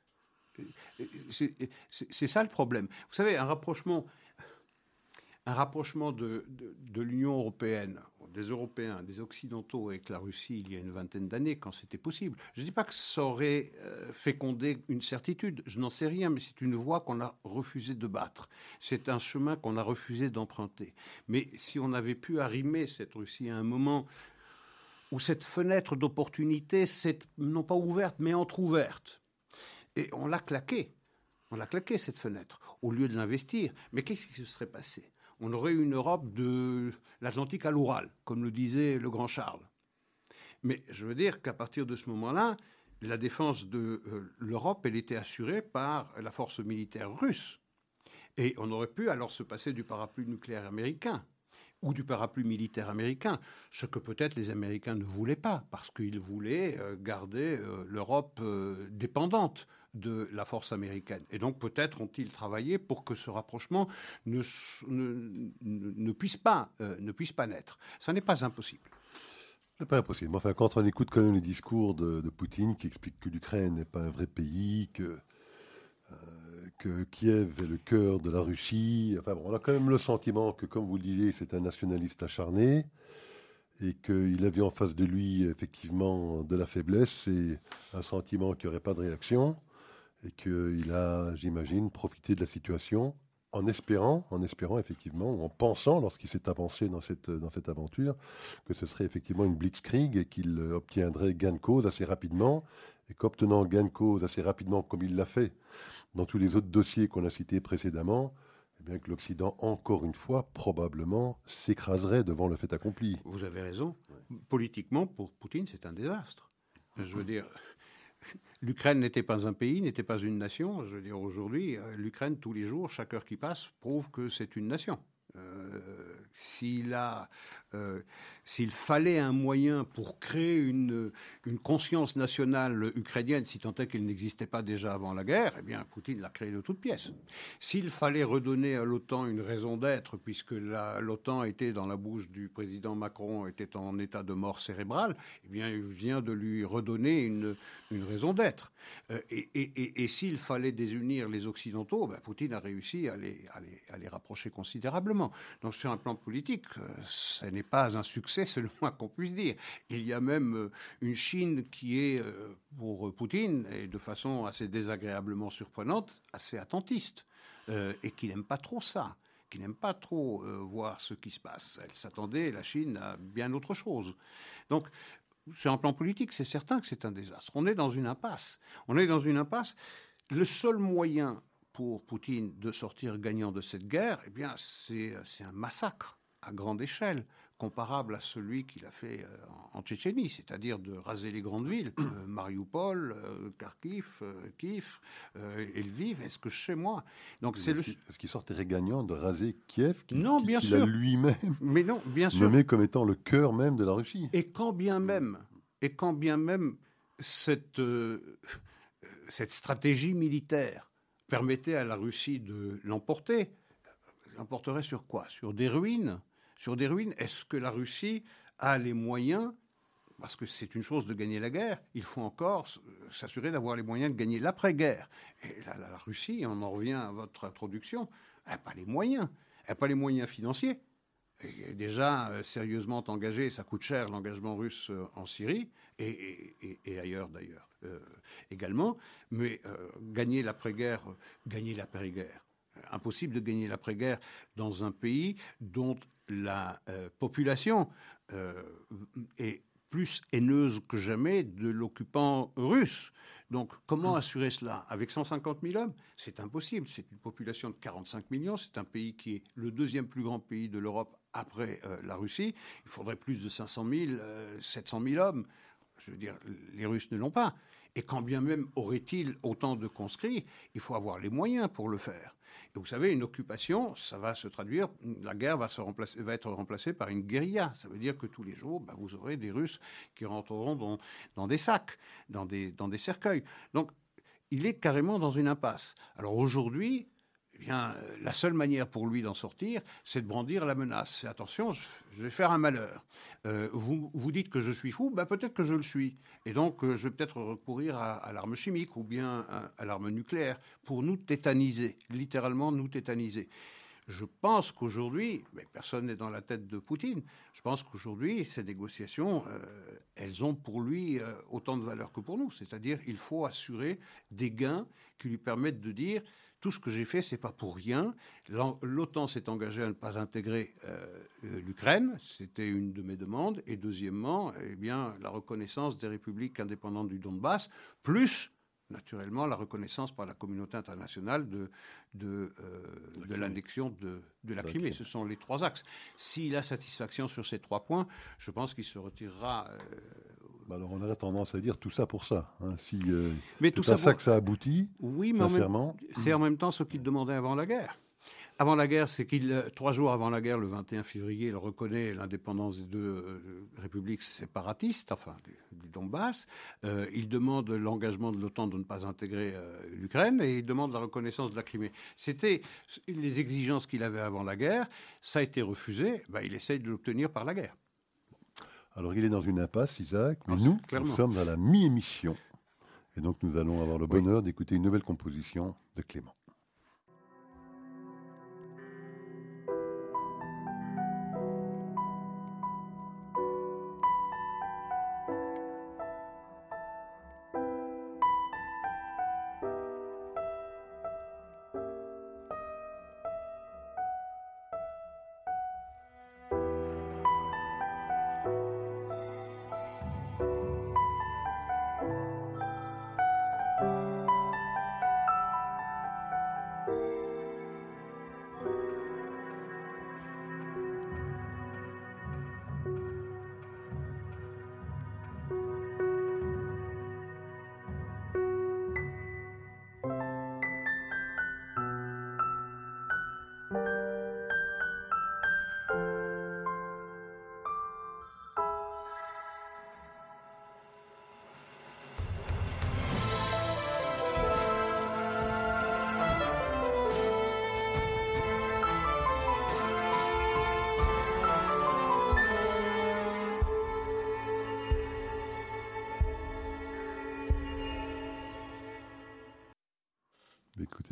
C'est ça le problème. Vous savez, un rapprochement, un rapprochement de, de, de l'Union européenne, des Européens, des Occidentaux avec la Russie il y a une vingtaine d'années, quand c'était possible. Je ne dis pas que ça aurait euh, fécondé une certitude, je n'en sais rien, mais c'est une voie qu'on a refusé de battre. C'est un chemin qu'on a refusé d'emprunter. Mais si on avait pu arrimer cette Russie à un moment où cette fenêtre d'opportunité s'est non pas ouverte, mais entr'ouverte, et on l'a claqué. On l'a claqué, cette fenêtre, au lieu de l'investir. Mais qu'est-ce qui se serait passé? On aurait une Europe de l'Atlantique à l'Oural, comme le disait le grand Charles. Mais je veux dire qu'à partir de ce moment-là, la défense de euh, l'Europe, elle était assurée par la force militaire russe. Et on aurait pu alors se passer du parapluie nucléaire américain. ou du parapluie militaire américain, ce que peut-être les Américains ne voulaient pas, parce qu'ils voulaient euh, garder euh, l'Europe dépendante de la force américaine. Et donc peut-être ont-ils travaillé pour que ce rapprochement ne, ne, puisse, pas, ne puisse pas naître. Ce n'est pas impossible. C'est pas impossible. Enfin, quand on écoute quand même les discours de, Poutine qui explique que l'Ukraine n'est pas un vrai pays, que que Kiev est le cœur de la Russie. Enfin on a quand même le sentiment que, comme vous le disiez, c'est un nationaliste acharné et qu'il avait en face de lui effectivement de la faiblesse et un sentiment qu'il n'y aurait pas de réaction et qu'il a, j'imagine, profité de la situation en espérant, en espérant effectivement, ou en pensant, lorsqu'il s'est avancé dans cette, dans cette aventure, que ce serait effectivement une blitzkrieg et qu'il obtiendrait gain de cause assez rapidement, et qu'obtenant gain de cause assez rapidement, comme il l'a fait dans tous les autres dossiers qu'on a cités précédemment, eh bien que l'Occident, encore une fois, probablement s'écraserait devant le fait accompli. Vous avez raison. Politiquement, pour Poutine, c'est un désastre. Je veux dire, [laughs] l'Ukraine n'était pas un pays, n'était pas une nation. Je veux dire, aujourd'hui, euh, l'Ukraine, tous les jours, chaque heure qui passe, prouve que c'est une nation. Euh, s'il euh, s'il fallait un moyen pour créer une, conscience nationale ukrainienne, si tant est qu'elle n'existait pas déjà avant la guerre, eh bien, Poutine l'a créé de toutes pièces. S'il fallait redonner à l'OTAN une raison d'être, puisque l'OTAN était dans la bouche du président Macron, était en état de mort cérébrale, eh bien, il vient de lui redonner une, raison d'être. Euh, et, s'il fallait désunir les Occidentaux, ben, Poutine a réussi à les rapprocher considérablement. Donc, sur un plan politique, euh, ce n'est pas un succès, c'est le moins qu'on puisse dire. Il y a même euh, une Chine qui est, euh, pour Poutine, et de façon assez désagréablement surprenante, assez attentiste, et qui n'aime pas trop ça qui n'aime pas trop voir ce qui se passe. Elle s'attendait, la Chine, à bien autre chose. Donc, sur un plan politique, c'est certain que c'est un désastre. On est dans une impasse. On est dans une impasse. Le seul moyen pour Poutine de sortir gagnant de cette guerre, eh bien, c'est un massacre à grande échelle, comparable à celui qu'il a fait euh, en Tchétchénie, c'est-à-dire de raser les grandes villes, euh, [clears throat] Mariupol, euh, Kharkiv, Kiev, Lviv, est-ce que chez moi? Donc c'est le... Est-ce qu'il sortirait gagnant de raser Kiev qui, Non, bien sûr. lui-même [laughs] Mais non, bien sûr. nommé comme étant le cœur même de la Russie? Et quand bien même, et quand bien même cette, cette stratégie militaire permettait à la Russie de l'emporter, l'emporterait sur quoi? Sur des ruines? Sur des ruines. Est-ce que la Russie a les moyens parce que c'est une chose de gagner la guerre, il faut encore s'assurer d'avoir les moyens de gagner l'après-guerre. Et la, Russie, on en revient à votre introduction, n'a pas les moyens. Elle n'a pas les moyens financiers. Elle déjà euh, sérieusement engagée, ça coûte cher l'engagement russe euh, en Syrie et, ailleurs d'ailleurs euh, également. Mais gagner l'après-guerre, gagner l'après-guerre. Impossible de gagner l'après-guerre dans un pays dont la euh, population euh, est plus haineuse que jamais de l'occupant russe. Donc, comment assurer cela? Avec 150 000 hommes C'est impossible. C'est une population de 45 millions. C'est un pays qui est le deuxième plus grand pays de l'Europe après euh, la Russie. Il faudrait plus de 500 000, 700 000 hommes. Je veux dire, les Russes ne l'ont pas. Et quand bien même aurait-il autant de conscrits, il faut avoir les moyens pour le faire. Vous savez, une occupation, ça va se traduire, la guerre va, être remplacée par une guérilla. Ça veut dire que tous les jours, bah, vous aurez des Russes qui rentreront dans, dans des sacs, dans des, dans des cercueils. Donc, il est carrément dans une impasse. Alors aujourd'hui, euh, la seule manière pour lui d'en sortir, c'est de brandir la menace. C'est attention, je, vais faire un malheur. Euh, vous, dites que je suis fou, ben peut-être que je le suis. Et donc, euh, je vais peut-être recourir à, l'arme chimique ou bien à, l'arme nucléaire pour nous tétaniser, littéralement nous tétaniser. Je pense qu'aujourd'hui, mais personne n'est dans la tête de Poutine, je pense qu'aujourd'hui, ces négociations, elles ont pour lui autant de valeur que pour nous. C'est-à-dire, il faut assurer des gains qui lui permettent de dire tout ce que j'ai fait, c'est pas pour rien. L'OTAN s'est engagé à ne pas intégrer euh, euh, l'Ukraine, c'était une de mes demandes. Et deuxièmement, eh bien, la reconnaissance des républiques indépendantes du Donbass, plus naturellement la reconnaissance par la communauté internationale de, de, euh, de l'annexion de, de, la Crimée. Ce sont les trois axes. S'il a satisfaction sur ces trois points, je pense qu'il se retirera alors on aurait tendance à dire tout ça pour ça. Hein. Si, euh, mais tout ça, ça que ça aboutit, oui, mais c'est en même temps ce qu'il demandait avant la guerre. avant la guerre, c'est qu'il, euh, trois jours avant la guerre, le 21 février, il reconnaît l'indépendance des deux euh, républiques séparatistes, enfin du, Donbass. Euh, il demande l'engagement de l'OTAN de ne pas intégrer l'Ukraine et il demande la reconnaissance de la Crimée. C'était les exigences qu'il avait avant la guerre. Ça a été refusé. Ben, il essaye de l'obtenir par la guerre. Alors il est dans une impasse, Isaac, mais ah, nous, nous sommes dans la mi-émission. Et donc nous allons avoir le bonheur d'écouter une nouvelle composition de Clément.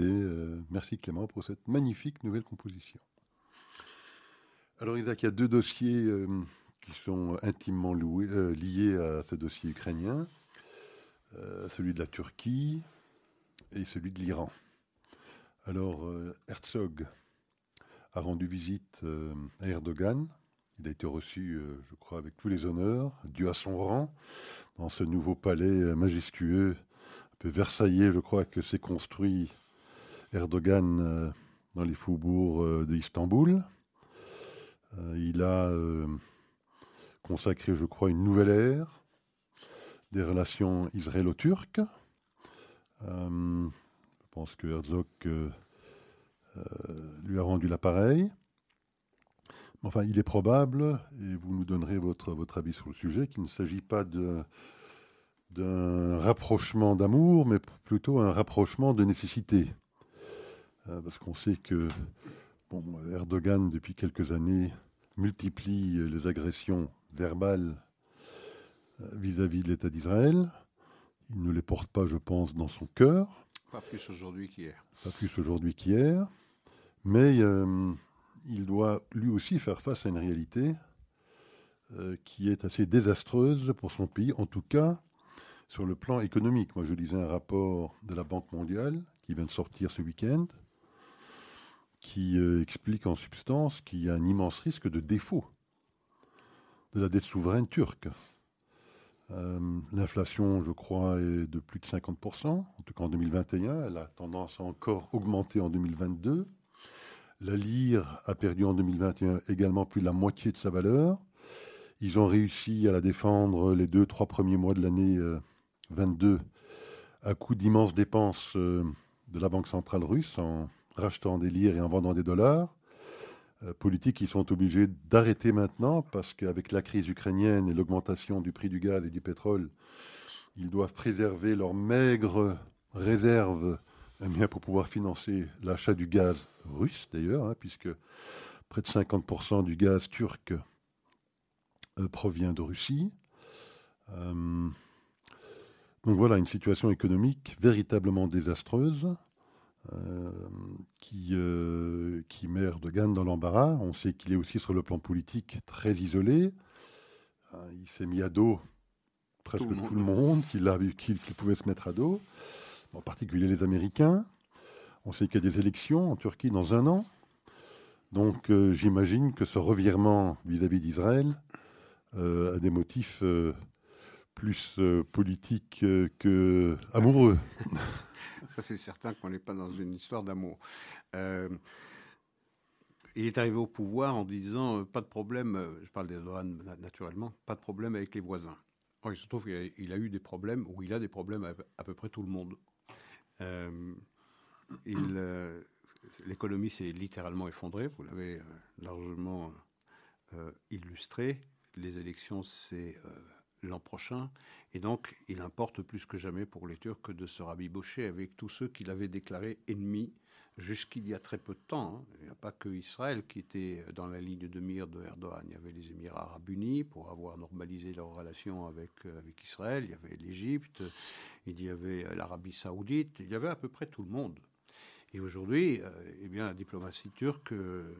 Euh, merci Clément pour cette magnifique nouvelle composition. Alors Isaac, il y a deux dossiers euh, qui sont intimement euh, liés à ce dossier ukrainien, celui de la Turquie et celui de l'Iran. Alors Herzog a rendu visite à Erdogan. Il a été reçu, je crois, avec tous les honneurs, dû à son rang, dans ce nouveau palais majestueux, un peu versaillais, je crois, que s'est construit Erdogan euh, dans les faubourgs euh, d'Istanbul. Euh, il a consacré, je crois, une nouvelle ère des relations israélo-turques. je pense que Herzog lui a rendu l'appareil. Enfin, il est probable, et vous nous donnerez votre, votre avis sur le sujet, qu'il ne s'agit pas d'un rapprochement d'amour, mais plutôt un rapprochement de nécessité. Euh, parce qu'on sait que Erdogan, depuis quelques années, multiplie les agressions verbales euh, vis-à-vis de l'État d'Israël. Il ne les porte pas, je pense, dans son cœur. Pas plus aujourd'hui qu'hier. Pas plus aujourd'hui qu'hier. Mais euh, il doit lui aussi faire face à une réalité qui est assez désastreuse pour son pays, en tout cas sur le plan économique. Moi, je lisais un rapport de la Banque mondiale qui vient de sortir ce week-end, qui euh, explique en substance qu'il y a un immense risque de défaut de la dette souveraine turque. Euh, l'inflation, je crois, est de plus de 50%, en tout cas en 2021. Elle a tendance à encore augmenter en 2022. La lire a perdu en 2021 également plus de la moitié de sa valeur. Ils ont réussi à la défendre les deux, trois premiers mois de l'année 22 euh, à coup d'immenses dépenses de la Banque centrale russe en rachetant des lires et en vendant des dollars. Euh, politiques qui sont obligés d'arrêter maintenant parce qu'avec la crise ukrainienne et l'augmentation du prix du gaz et du pétrole, ils doivent préserver leurs maigres réserves eh bien, pour pouvoir financer l'achat du gaz russe d'ailleurs, hein, puisque près de 50% du gaz turc euh, provient de Russie. Euh, donc voilà, une situation économique véritablement désastreuse. Euh, qui, euh, qui met Erdogan dans l'embarras. On sait qu'il est aussi sur le plan politique très isolé. Euh, il s'est mis à dos presque tout le monde, qu'il pouvait se mettre à dos, en particulier les Américains. On sait qu'il y a des élections en Turquie dans un an. Donc j'imagine que ce revirement vis-à-vis d'Israël a des motifs plus politiques que amoureux. [laughs] Ça, c'est certain qu'on n'est pas dans une histoire d'amour. Euh, il est arrivé au pouvoir en disant euh, pas de problème, euh, je parle des douanes naturellement, pas de problème avec les voisins. il se trouve qu'il a, eu des problèmes, ou il a des problèmes avec à peu près tout le monde. il, l'économie s'est littéralement effondrée, vous l'avez largement illustré. Les élections, c'est l'an prochain. Et donc, il importe plus que jamais pour les Turcs de se rabibocher avec tous ceux qu'il avait déclarés ennemis jusqu'il y a très peu de temps. Hein. Il n'y a pas que Israël qui était dans la ligne de mire de Erdogan. Il y avait les Émirats arabes unis pour avoir normalisé leurs relations avec, euh, avec Israël. Il y avait l'Égypte, il y avait l'Arabie saoudite, il y avait à peu près tout le monde. Et aujourd'hui, euh, eh bien, la diplomatie turque euh,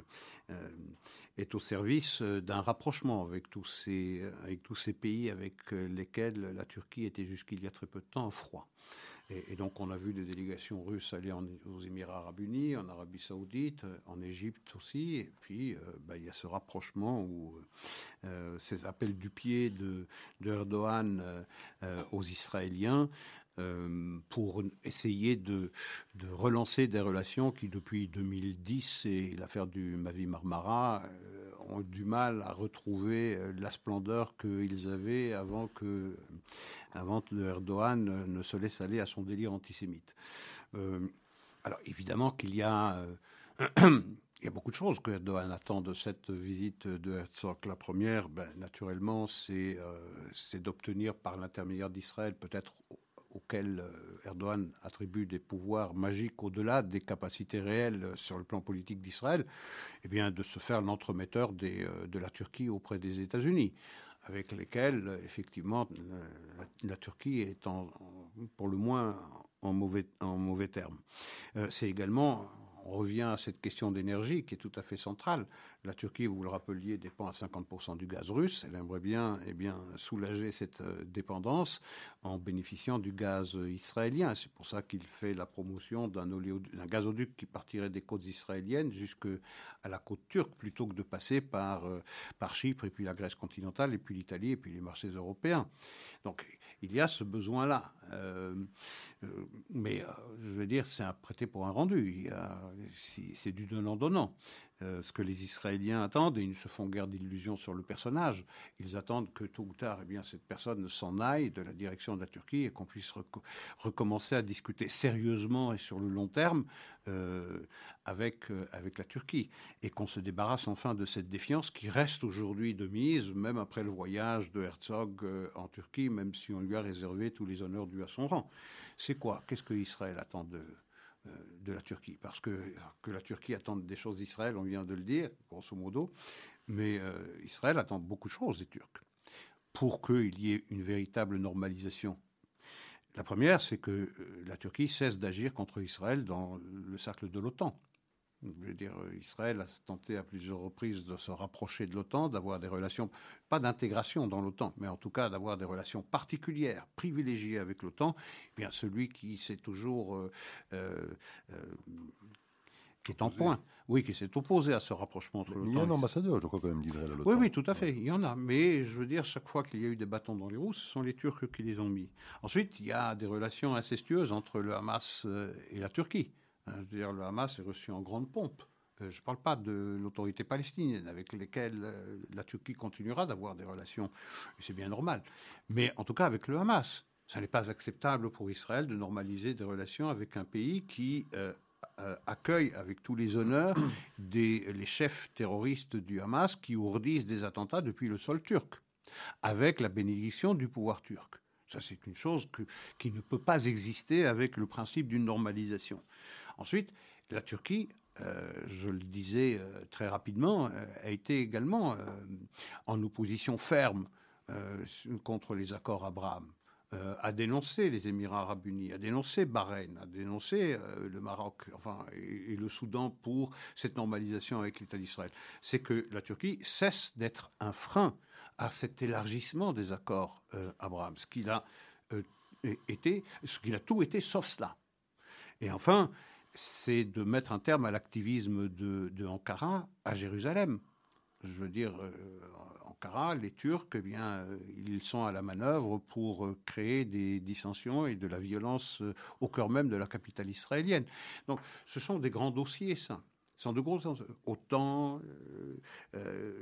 est au service d'un rapprochement avec tous, ces, pays avec lesquels la Turquie était jusqu'il y a très peu de temps froid. Et, donc, on a vu des délégations russes aller aux Émirats arabes unis, en Arabie saoudite, en Égypte aussi. Et puis, euh, bah, il y a ce rapprochement où euh, ces appels du pied de, euh, aux Israéliens pour essayer de, relancer des relations qui, depuis 2010 et l'affaire du Mavi Marmara, ont du mal à retrouver la splendeur qu'ils avaient avant que avant Erdogan ne se laisse aller à son délire antisémite. Euh, alors évidemment qu'il y a... Euh, [clears throat] beaucoup de choses que Erdogan attend de cette visite de Herzog. La première, ben, naturellement, c'est euh, d'obtenir par l'intermédiaire d'Israël, peut-être auquel Erdogan attribue des pouvoirs magiques au-delà des capacités réelles sur le plan politique d'Israël, eh bien, de se faire l'entremetteur de la Turquie auprès des États-Unis avec lesquels, effectivement, la, Turquie est pour le moins en mauvais, en mauvais termes. Euh, c'est également on revient à cette question d'énergie qui est tout à fait centrale. La Turquie, vous le rappeliez, dépend à 50% du gaz russe. Elle aimerait bien, eh bien soulager cette euh, dépendance en bénéficiant du gaz israélien. C'est pour ça qu'il fait la promotion d'un gazoduc qui partirait des côtes israéliennes jusqu'à la côte turque plutôt que de passer par, euh, par Chypre et puis la Grèce continentale et puis l'Italie et puis les marchés européens. Donc il y a ce besoin-là. Euh, mais je veux dire, c'est un prêté pour un rendu. C'est du donnant-donnant. Euh, ce que les Israéliens attendent, et ils ne se font guère d'illusions sur le personnage. Ils attendent que tôt ou tard, eh bien, cette personne s'en aille de la direction de la Turquie et qu'on puisse recommencer à discuter sérieusement et sur le long terme euh, avec, euh, avec la Turquie. Et qu'on se débarrasse enfin de cette défiance qui reste aujourd'hui de mise, même après le voyage de Herzog en Turquie, même si on lui a réservé tous les honneurs dus à son rang. C'est quoi? Qu'est-ce que Israël attend de, de la Turquie. Parce que, que la Turquie attend des choses d'Israël, on vient de le dire, grosso modo, mais euh, Israël attend beaucoup de choses des Turcs pour qu'il y ait une véritable normalisation. La première, c'est que euh, la Turquie cesse d'agir contre Israël dans le cercle de l'OTAN. Je veux dire, Israël a tenté à plusieurs reprises de se rapprocher de l'OTAN, d'avoir des relations, pas d'intégration dans l'OTAN, mais en tout cas d'avoir des relations particulières, privilégiées avec l'OTAN. Eh bien, celui qui s'est toujours euh, euh, euh, qui est en point. Oui, qui s'est opposé à ce rapprochement entre l'OTAN. Il y a un ambassadeur, je crois, quand même, d'Israël à l'OTAN. Oui, oui, tout à fait. Il y en a. Mais je veux dire, chaque fois qu'il y a eu des bâtons dans les roues, ce sont les Turcs qui les ont mis. Ensuite, il y a des relations incestueuses entre le Hamas et la Turquie. Hein, je veux dire, le Hamas est reçu en grande pompe. Euh, je ne parle pas de l'autorité palestinienne avec lesquelles euh, la Turquie continuera d'avoir des relations, c'est bien normal. Mais en tout cas avec le Hamas. Ce n'est pas acceptable pour Israël de normaliser des relations avec un pays qui euh, accueille avec tous les honneurs [clears throat] les chefs terroristes du Hamas qui ourdissent des attentats depuis le sol turc, avec la bénédiction du pouvoir turc. Ça, c'est une chose qui ne peut pas exister avec le principe d'une normalisation. Ensuite, la Turquie, euh, je le disais euh, très rapidement, euh, a été également en opposition ferme contre les accords Abraham. a dénoncé les Émirats arabes unis, a dénoncé Bahreïn, a dénoncé le Maroc enfin, et, le Soudan pour cette normalisation avec l'État d'Israël. C'est que la Turquie cesse d'être un frein à cet élargissement des accords Abraham, ce qu'il a été, ce qu'il a tout été sauf cela. Et enfin, c'est de mettre un terme à l'activisme de, Ankara à Jérusalem. Je veux dire, euh, Ankara, les Turcs, eh bien, euh, ils sont à la manœuvre pour euh, créer des dissensions et de la violence au cœur même de la capitale israélienne. Donc, ce sont des grands dossiers, ça. Sont de gros enjeux. OTAN,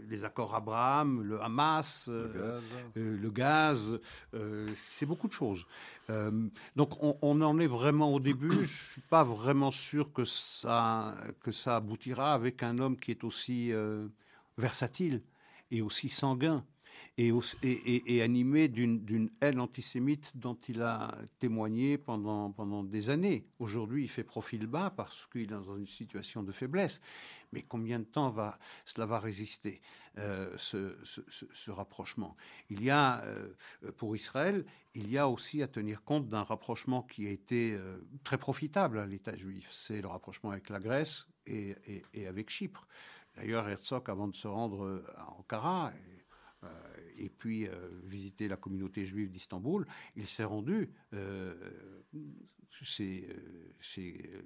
les accords Abraham, le Hamas, le gaz, c'est beaucoup de choses. donc on, on, en est vraiment au début. Je ne suis pas vraiment sûr que ça, que ça aboutira avec un homme qui est aussi versatile et aussi sanguin et, animé d'une haine antisémite dont il a témoigné pendant, des années. Aujourd'hui, il fait profil bas parce qu'il est dans une situation de faiblesse. Mais combien de temps cela va résister, euh, ce, rapprochement? Il y a, euh, pour Israël, il y a aussi à tenir compte d'un rapprochement qui a été euh, très profitable à l'État juif. C'est le rapprochement avec la Grèce et, avec Chypre. D'ailleurs, Herzog, avant de se rendre à Ankara, et puis euh, visiter la communauté juive d'Istanbul, il s'est rendu euh, chez,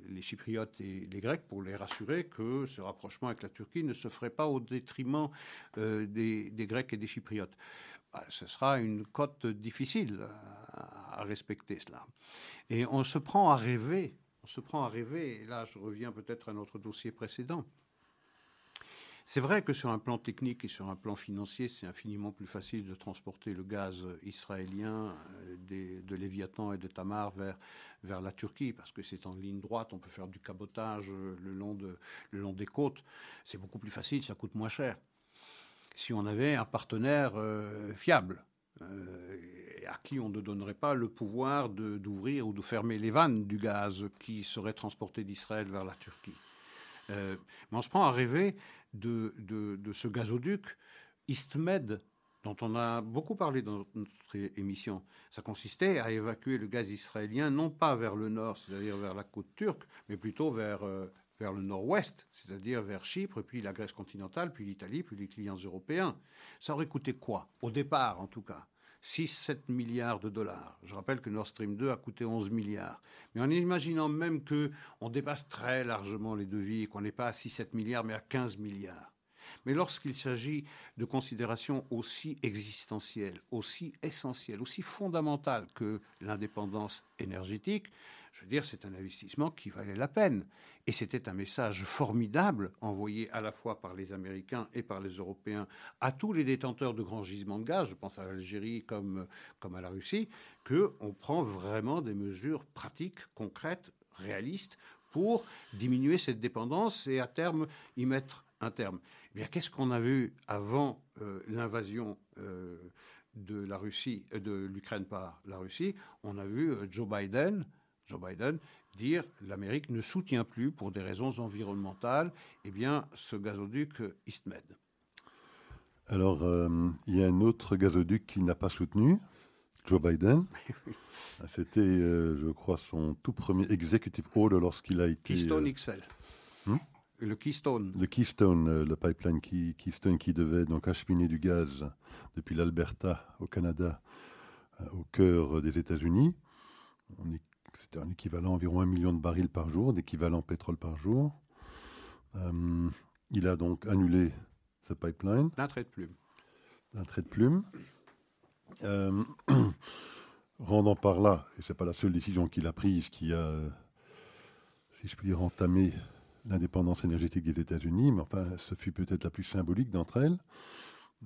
les Chypriotes et les Grecs pour les rassurer que ce rapprochement avec la Turquie ne se ferait pas au détriment des, Grecs et des Chypriotes. Bah, ce sera une cote difficile à, respecter cela. Et on se prend à rêver, on se prend à rêver, et là je reviens peut-être à notre dossier précédent, c'est vrai que sur un plan technique et sur un plan financier, c'est infiniment plus facile de transporter le gaz israélien euh, de Léviathan et de Tamar vers, vers la Turquie, parce que c'est en ligne droite, on peut faire du cabotage euh, le long, de, le long des côtes. C'est beaucoup plus facile, ça coûte moins cher. Si on avait un partenaire euh, fiable, à qui on ne donnerait pas le pouvoir d'ouvrir ou de fermer les vannes du gaz qui serait transporté d'Israël vers la Turquie. mais on se prend à rêver de, de, ce gazoduc Istmed, dont on a beaucoup parlé dans notre émission. Ça consistait à évacuer le gaz israélien non pas vers le nord, c'est-à-dire vers la côte turque, mais plutôt vers, euh, vers le nord-ouest, c'est-à-dire vers Chypre, puis la Grèce continentale, puis l'Italie, puis les clients européens. Ça aurait coûté quoi? Au départ, en tout cas. 6-7 milliards de dollars. Je rappelle que Nord Stream 2 a coûté 11 milliards. Mais en imaginant même qu'on dépasse très largement les devis, qu'on n'est pas à 6-7 milliards, mais à 15 milliards. Mais lorsqu'il s'agit de considérations aussi existentielles, aussi essentielles, aussi fondamentales que l'indépendance énergétique, je veux dire, c'est un investissement qui valait la peine. Et c'était un message formidable envoyé à la fois par les Américains et par les Européens à tous les détenteurs de grands gisements de gaz, je pense à l'Algérie comme, comme à la Russie, qu'on prend vraiment des mesures pratiques, concrètes, réalistes pour diminuer cette dépendance et à terme y mettre un terme. Eh bien, qu'est-ce qu'on a vu avant euh, l'invasion euh, de la Russie, euh, de l'Ukraine par la Russie? On a vu Joe Biden Joe Biden, dire l'Amérique ne soutient plus, pour des raisons environnementales, eh bien, ce gazoduc EastMed. Alors, euh, il y a un autre gazoduc qu'il n'a pas soutenu, Joe Biden. [laughs] C'était, euh, je crois, son tout premier executive order lorsqu'il a été. Keystone euh, XL. Hmm? le Keystone. Le Keystone, le pipeline Keystone qui devait donc acheminer du gaz depuis l'Alberta au Canada, au cœur des États-Unis. On est c'était un équivalent environ un million de barils par jour, d'équivalent pétrole par jour. Euh, il a donc annulé ce pipeline. D'un trait de plume. D'un trait de plume. Euh, [clears throat] rendant par là, et ce n'est pas la seule décision qu'il a prise qui a, si je puis dire, entamé l'indépendance énergétique des États-Unis, mais enfin, ce fut peut-être la plus symbolique d'entre elles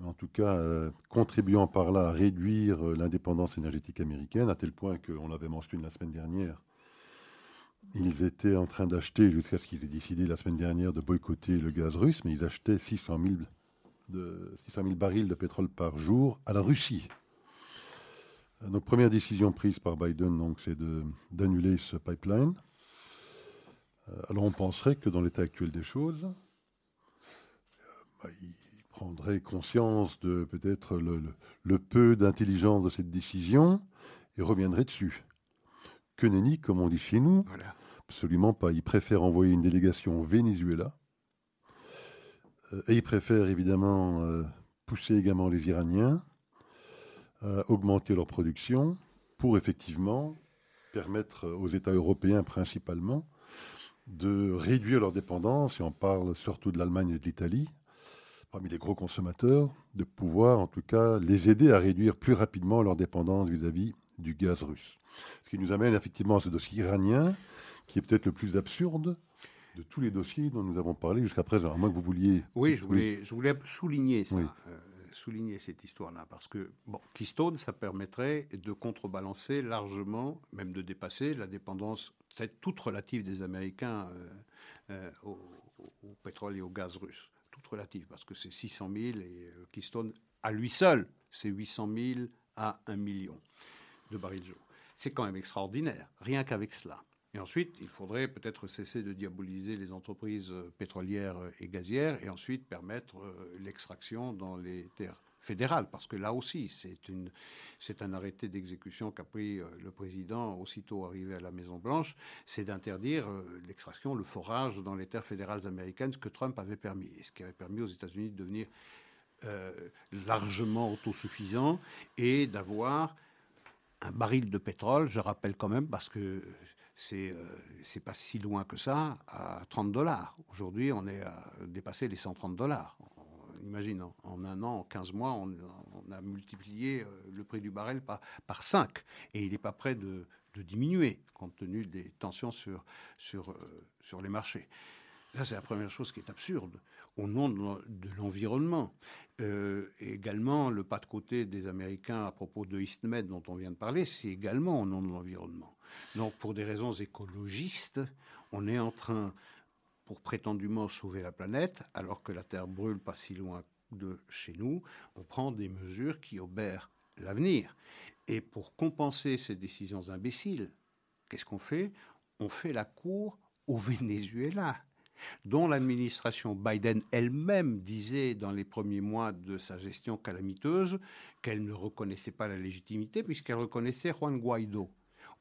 en tout cas euh, contribuant par là à réduire euh, l'indépendance énergétique américaine, à tel point qu'on l'avait mentionné la semaine dernière. Ils étaient en train d'acheter, jusqu'à ce qu'ils aient décidé la semaine dernière de boycotter le gaz russe, mais ils achetaient 600 000, de, 600 000 barils de pétrole par jour à la Russie. Donc première décision prise par Biden, donc, c'est d'annuler ce pipeline. Euh, alors on penserait que dans l'état actuel des choses, bah, prendrait conscience de peut-être le, peu d'intelligence de cette décision et reviendrait dessus. Que nenni, comme on dit chez nous, absolument pas. Il préfère envoyer une délégation au Venezuela euh, et il préfère évidemment euh, pousser également les Iraniens à augmenter leur production pour effectivement permettre aux États européens principalement de réduire leur dépendance, et on parle surtout de l'Allemagne et de l'Italie, parmi les gros consommateurs, de pouvoir en tout cas les aider à réduire plus rapidement leur dépendance vis-à-vis du gaz russe. Ce qui nous amène effectivement à ce dossier iranien, qui est peut-être le plus absurde. de tous les dossiers dont nous avons parlé jusqu'à présent, à moins que vous vouliez. Oui, je voulais, Je voulais souligner ça. Euh, souligner cette histoire-là, parce que bon, Keystone, ça permettrait de contrebalancer largement, même de dépasser la dépendance peut-être toute relative des Américains euh, euh, au, pétrole et au gaz russe. Relative, parce que c'est 600 000 et Keystone, à lui seul, c'est 800 000 à 1 million de barils de jour. C'est quand même extraordinaire, rien qu'avec cela. Et ensuite, il faudrait peut-être cesser de diaboliser les entreprises euh, pétrolières euh, et gazières et ensuite permettre euh, l'extraction dans les terres fédérales, parce que là aussi, c'est un arrêté d'exécution qu'a pris le président aussitôt arrivé à la Maison-Blanche, c'est d'interdire l'extraction, le forage dans les terres fédérales américaines, ce que Trump avait permis, et ce qui avait permis aux États-Unis de devenir largement autosuffisants et d'avoir un baril de pétrole, je rappelle quand même, parce que c'est euh, pas si loin que ça, à 30 dollars. Aujourd'hui, on est à dépasser les 130 dollars. Imagine, en, un an, en 15 mois, on, a multiplié euh, le prix du baril par, par 5. Et il n'est pas prêt de, diminuer, compte tenu des tensions euh, sur les marchés. Ça, c'est la première chose qui est absurde, au nom de l'environnement. Euh, également, le pas de côté des Américains à propos de EastMed dont on vient de parler, c'est également au nom de l'environnement. Donc, pour des raisons écologistes, on est en train, pour prétendument sauver la planète, alors que la Terre brûle pas si loin de chez nous, on prend des mesures qui obèrent l'avenir. Et pour compenser ces décisions imbéciles, qu'est-ce qu'on fait? On fait la cour au Venezuela dont l'administration Biden elle-même disait dans les premiers mois de sa gestion calamiteuse qu'elle ne reconnaissait pas la légitimité puisqu'elle reconnaissait Juan Guaido.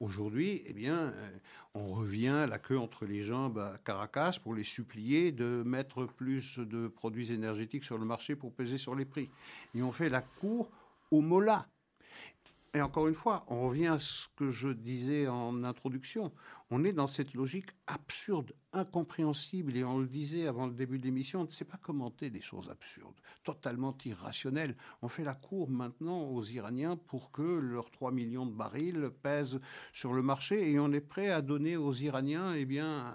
Aujourd'hui, eh bien, euh, on revient la queue entre les jambes à Caracas pour les supplier de mettre plus de produits énergétiques sur le marché pour peser sur les prix. Et on fait la cour au Mola. Et encore une fois, on revient à ce que je disais en introduction. On est dans cette logique absurde, incompréhensible, et on le disait avant le début de l'émission, on ne sait pas commenter des choses absurdes, totalement irrationnelles. On fait la cour maintenant aux Iraniens pour que leurs 3 millions de barils pèsent sur le marché, et on est prêt à donner aux Iraniens eh bien,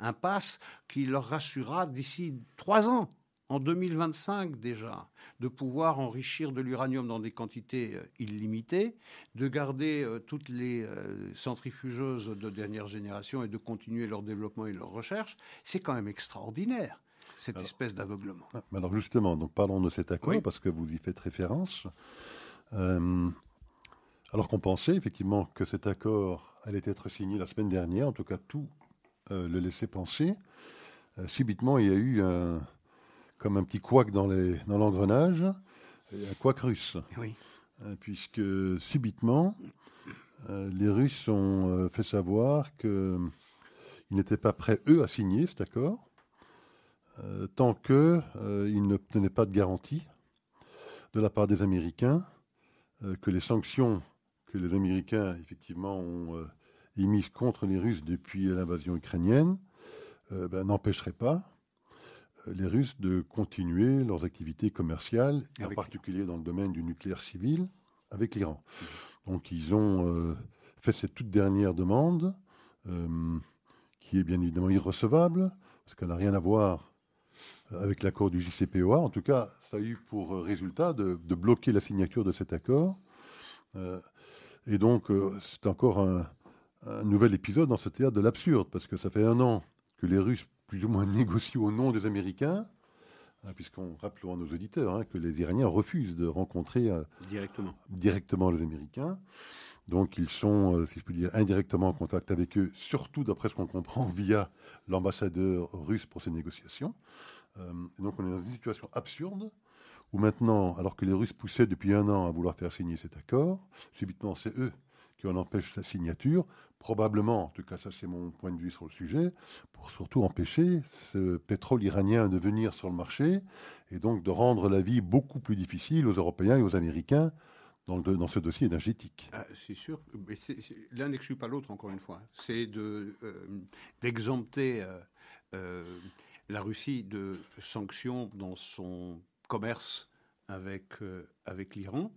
un pass qui leur rassurera d'ici trois ans en 2025 déjà, de pouvoir enrichir de l'uranium dans des quantités euh, illimitées, de garder euh, toutes les euh, centrifugeuses de dernière génération et de continuer leur développement et leur recherche, c'est quand même extraordinaire, cette espèce d'aveuglement. Ah, alors justement, donc parlons de cet accord, parce que vous y faites référence. alors qu'on pensait effectivement que cet accord allait être signé la semaine dernière, en tout cas tout le laissait penser, subitement il y a eu un comme un petit couac dans l'engrenage, dans un couac russe. Oui. Euh, puisque subitement, euh, les Russes ont euh, fait savoir qu'ils n'étaient pas prêts, eux, à signer cet accord, tant qu'ils n'obtenaient pas de garantie de la part des Américains que les sanctions que les Américains, effectivement, ont émises contre les Russes depuis l'invasion ukrainienne ben, n'empêcheraient pas les Russes de continuer leurs activités commerciales, en particulier dans le domaine du nucléaire civil, avec l'Iran. Donc ils ont euh, fait cette toute dernière demande, euh, qui est bien évidemment irrecevable, parce qu'elle n'a rien à voir avec l'accord du JCPOA. En tout cas, ça a eu pour résultat de, bloquer la signature de cet accord. Euh, et donc, c'est encore un, un nouvel épisode dans ce théâtre de l'absurde, parce que ça fait un an que les Russes plus ou moins [laughs] négocié au nom des Américains, hein, puisqu'on rappelle à nos auditeurs hein, que les Iraniens refusent de rencontrer euh, directement. directement les Américains. Donc ils sont, euh, si je puis dire, indirectement en contact avec eux, surtout d'après ce qu'on comprend [laughs] via l'ambassadeur russe pour ces négociations. Euh, donc on est dans une situation absurde où maintenant, alors que les Russes poussaient depuis un an à vouloir faire signer cet accord, subitement c'est eux qui en empêchent sa signature, probablement, en tout cas ça c'est mon point de vue sur le sujet, pour surtout empêcher ce pétrole iranien de venir sur le marché et donc de rendre la vie beaucoup plus difficile aux Européens et aux Américains dans, ce dossier énergétique. Ah, c'est sûr, mais l'un n'exclut pas l'autre, encore une fois. C'est euh, d'exempter euh, euh, la Russie de sanctions dans son commerce avec, avec l'Iran,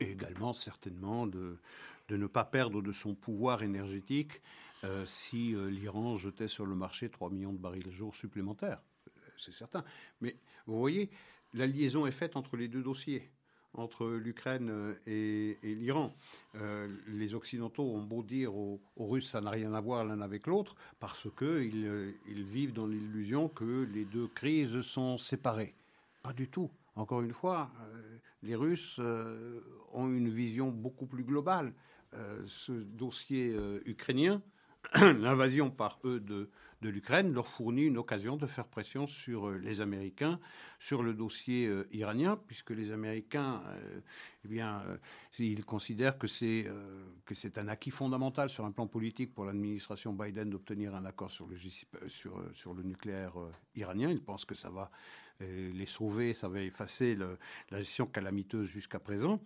et également certainement de, ne pas perdre de son pouvoir énergétique si l'Iran jetait sur le marché 3 millions de barils le jour supplémentaires. C'est certain. Mais vous voyez, la liaison est faite entre les deux dossiers entre l'Ukraine et, l'Iran. les Occidentaux ont beau dire aux, Russes ça n'a rien à voir l'un avec l'autre, parce qu'ils ils vivent dans l'illusion que les deux crises sont séparées. Pas du tout. Encore une fois, euh, les Russes euh, ont une vision beaucoup plus globale. Euh, ce dossier ukrainien, [clears throat] l'invasion par eux de, l'Ukraine, leur fournit une occasion de faire pression sur les Américains sur le dossier iranien, puisque les Américains, eh bien, ils considèrent que c'est un acquis fondamental sur un plan politique pour l'administration Biden d'obtenir un accord sur le nucléaire iranien. Ils pensent que ça va les sauver, ça va effacer la gestion calamiteuse jusqu'à présent.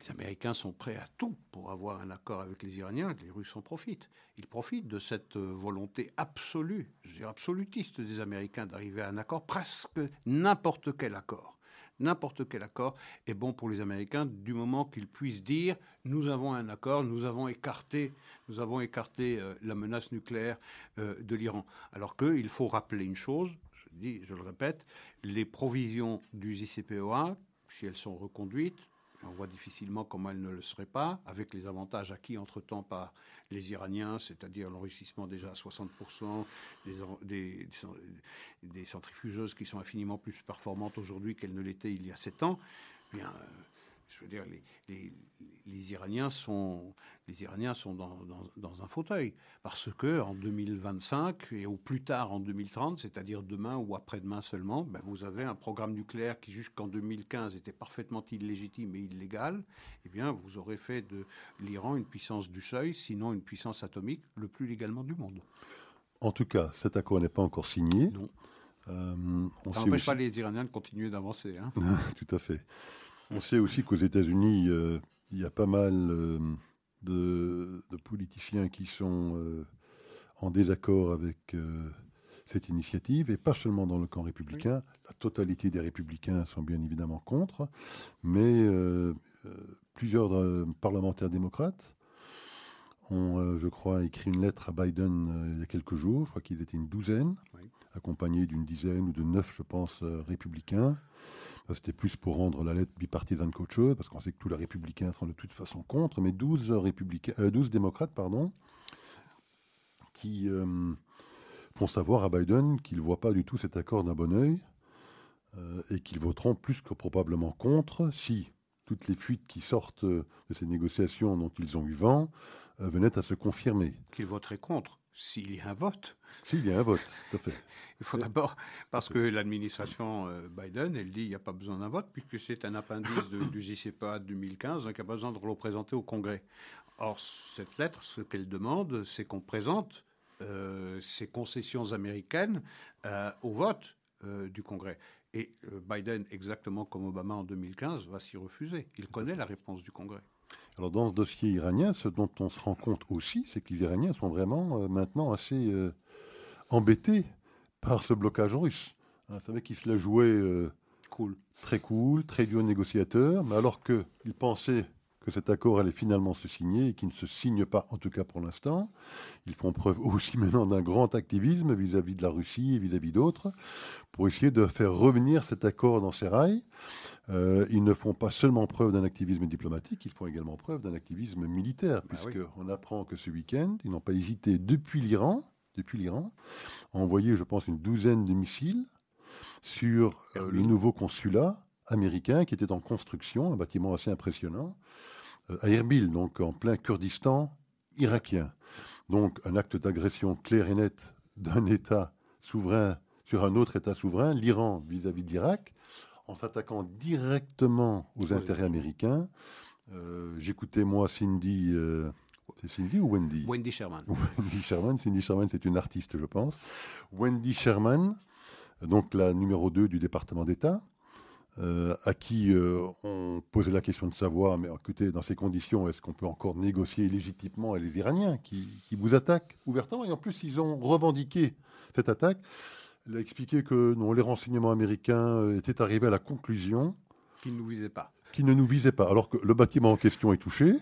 Les Américains sont prêts à tout pour avoir un accord avec les Iraniens. Les Russes en profitent. Ils profitent de cette volonté absolue, je veux dire absolutiste des Américains d'arriver à un accord, presque n'importe quel accord. N'importe quel accord est bon pour les Américains du moment qu'ils puissent dire nous avons un accord, nous avons écarté, nous avons écarté euh, la menace nucléaire euh, de l'Iran. Alors qu'il faut rappeler une chose, je le répète, les provisions du JCPOA, si elles sont reconduites, on voit difficilement comment elles ne le seraient pas, avec les avantages acquis entre-temps par les Iraniens, c'est-à-dire l'enrichissement déjà à 60%, des, centrifugeuses qui sont infiniment plus performantes aujourd'hui qu'elles ne l'étaient il y a sept ans, eh euh, je veux dire, les, les, Iraniens sont, les Iraniens sont dans, dans, un fauteuil. Parce que en 2025 et au plus tard en 2030, c'est-à-dire demain ou après-demain seulement, ben vous avez un programme nucléaire qui jusqu'en 2015 était parfaitement illégitime et illégal. Eh bien, vous aurez fait de l'Iran une puissance du seuil, sinon une puissance atomique le plus légalement du monde. En tout cas, cet accord n'est pas encore signé. Non. Euh, Ça n'empêche pas les Iraniens de continuer d'avancer. Hein. [laughs] tout à fait. On sait aussi qu'aux États-Unis, euh, il y a pas mal euh, de, politiciens qui sont euh, en désaccord avec cette initiative, et pas seulement dans le camp républicain. La totalité des républicains sont bien évidemment contre, mais plusieurs parlementaires démocrates ont, je crois, écrit une lettre à Biden il y a quelques jours. Je crois qu'ils étaient une douzaine, accompagnés d'une dizaine ou de neuf, je pense, républicains. C'était plus pour rendre la lettre bipartisane qu'autre chose, parce qu'on sait que tous les républicains sont de toute façon contre, mais 12, républicains, 12 euh, démocrates pardon, qui euh, font savoir à Biden qu'ils ne voient pas du tout cet accord d'un bon oeil euh, et qu'ils voteront plus que probablement contre si toutes les fuites qui sortent de ces négociations dont ils ont eu vent venaient à se confirmer. Qu'ils voteraient contre s'il y a un vote. S'il y a un vote, tout à fait. [laughs] Il faut d'abord, parce que l'administration euh, Biden, elle dit qu'il n'y a pas besoin d'un vote, puisque c'est un appendice du JCPA 2015, donc il n'y a pas besoin de le présenter au Congrès. Or, cette lettre, ce qu'elle demande, c'est qu'on présente euh, ces concessions américaines euh, au vote du Congrès. Et Biden, exactement comme Obama en 2015, va s'y refuser. Il connaît la réponse du Congrès. Alors dans ce dossier iranien, ce dont on se rend compte aussi, c'est que les Iraniens sont vraiment euh, maintenant assez euh, embêtés par ce blocage russe. Hein, vous savez qu'ils se la jouaient euh, cool. très cool, très dur négociateur, mais alors qu'ils pensaient que cet accord allait finalement se signer et qu'il ne se signe pas, en tout cas pour l'instant. Ils font preuve aussi maintenant d'un grand activisme vis-à-vis de la Russie et vis-à-vis d'autres pour essayer de faire revenir cet accord dans ses rails. Euh, ils ne font pas seulement preuve d'un activisme diplomatique, ils font également preuve d'un activisme militaire, bah puisqu'on apprend que ce week-end, ils n'ont pas hésité depuis l'Iran, depuis l'Iran, à envoyer, je pense, une douzaine de missiles sur euh, le nouveau consulat américain qui était en construction, un bâtiment assez impressionnant, à Erbil, donc en plein Kurdistan irakien. Donc un acte d'agression clair et net d'un État souverain sur un autre État souverain, l'Iran vis-à-vis de l'Irak, en s'attaquant directement aux intérêts américains. Euh, j'écoutais moi Cindy. Euh, c'est Cindy ou Wendy? Wendy Sherman. [laughs] Wendy Sherman. Cindy Sherman, c'est une artiste, je pense. Wendy Sherman, donc la numéro 2 du département d'État, euh, à qui euh, on posait la question de savoir, mais écoutez, dans ces conditions, est-ce qu'on peut encore négocier légitimement avec les Iraniens qui, vous attaquent ouvertement? Et en plus, ils ont revendiqué cette attaque. Elle a expliqué que non, les renseignements américains euh, étaient arrivés à la conclusion qu'ils ne nous visaient pas. Qu'ils ne nous visaient pas, alors que le bâtiment en question est touché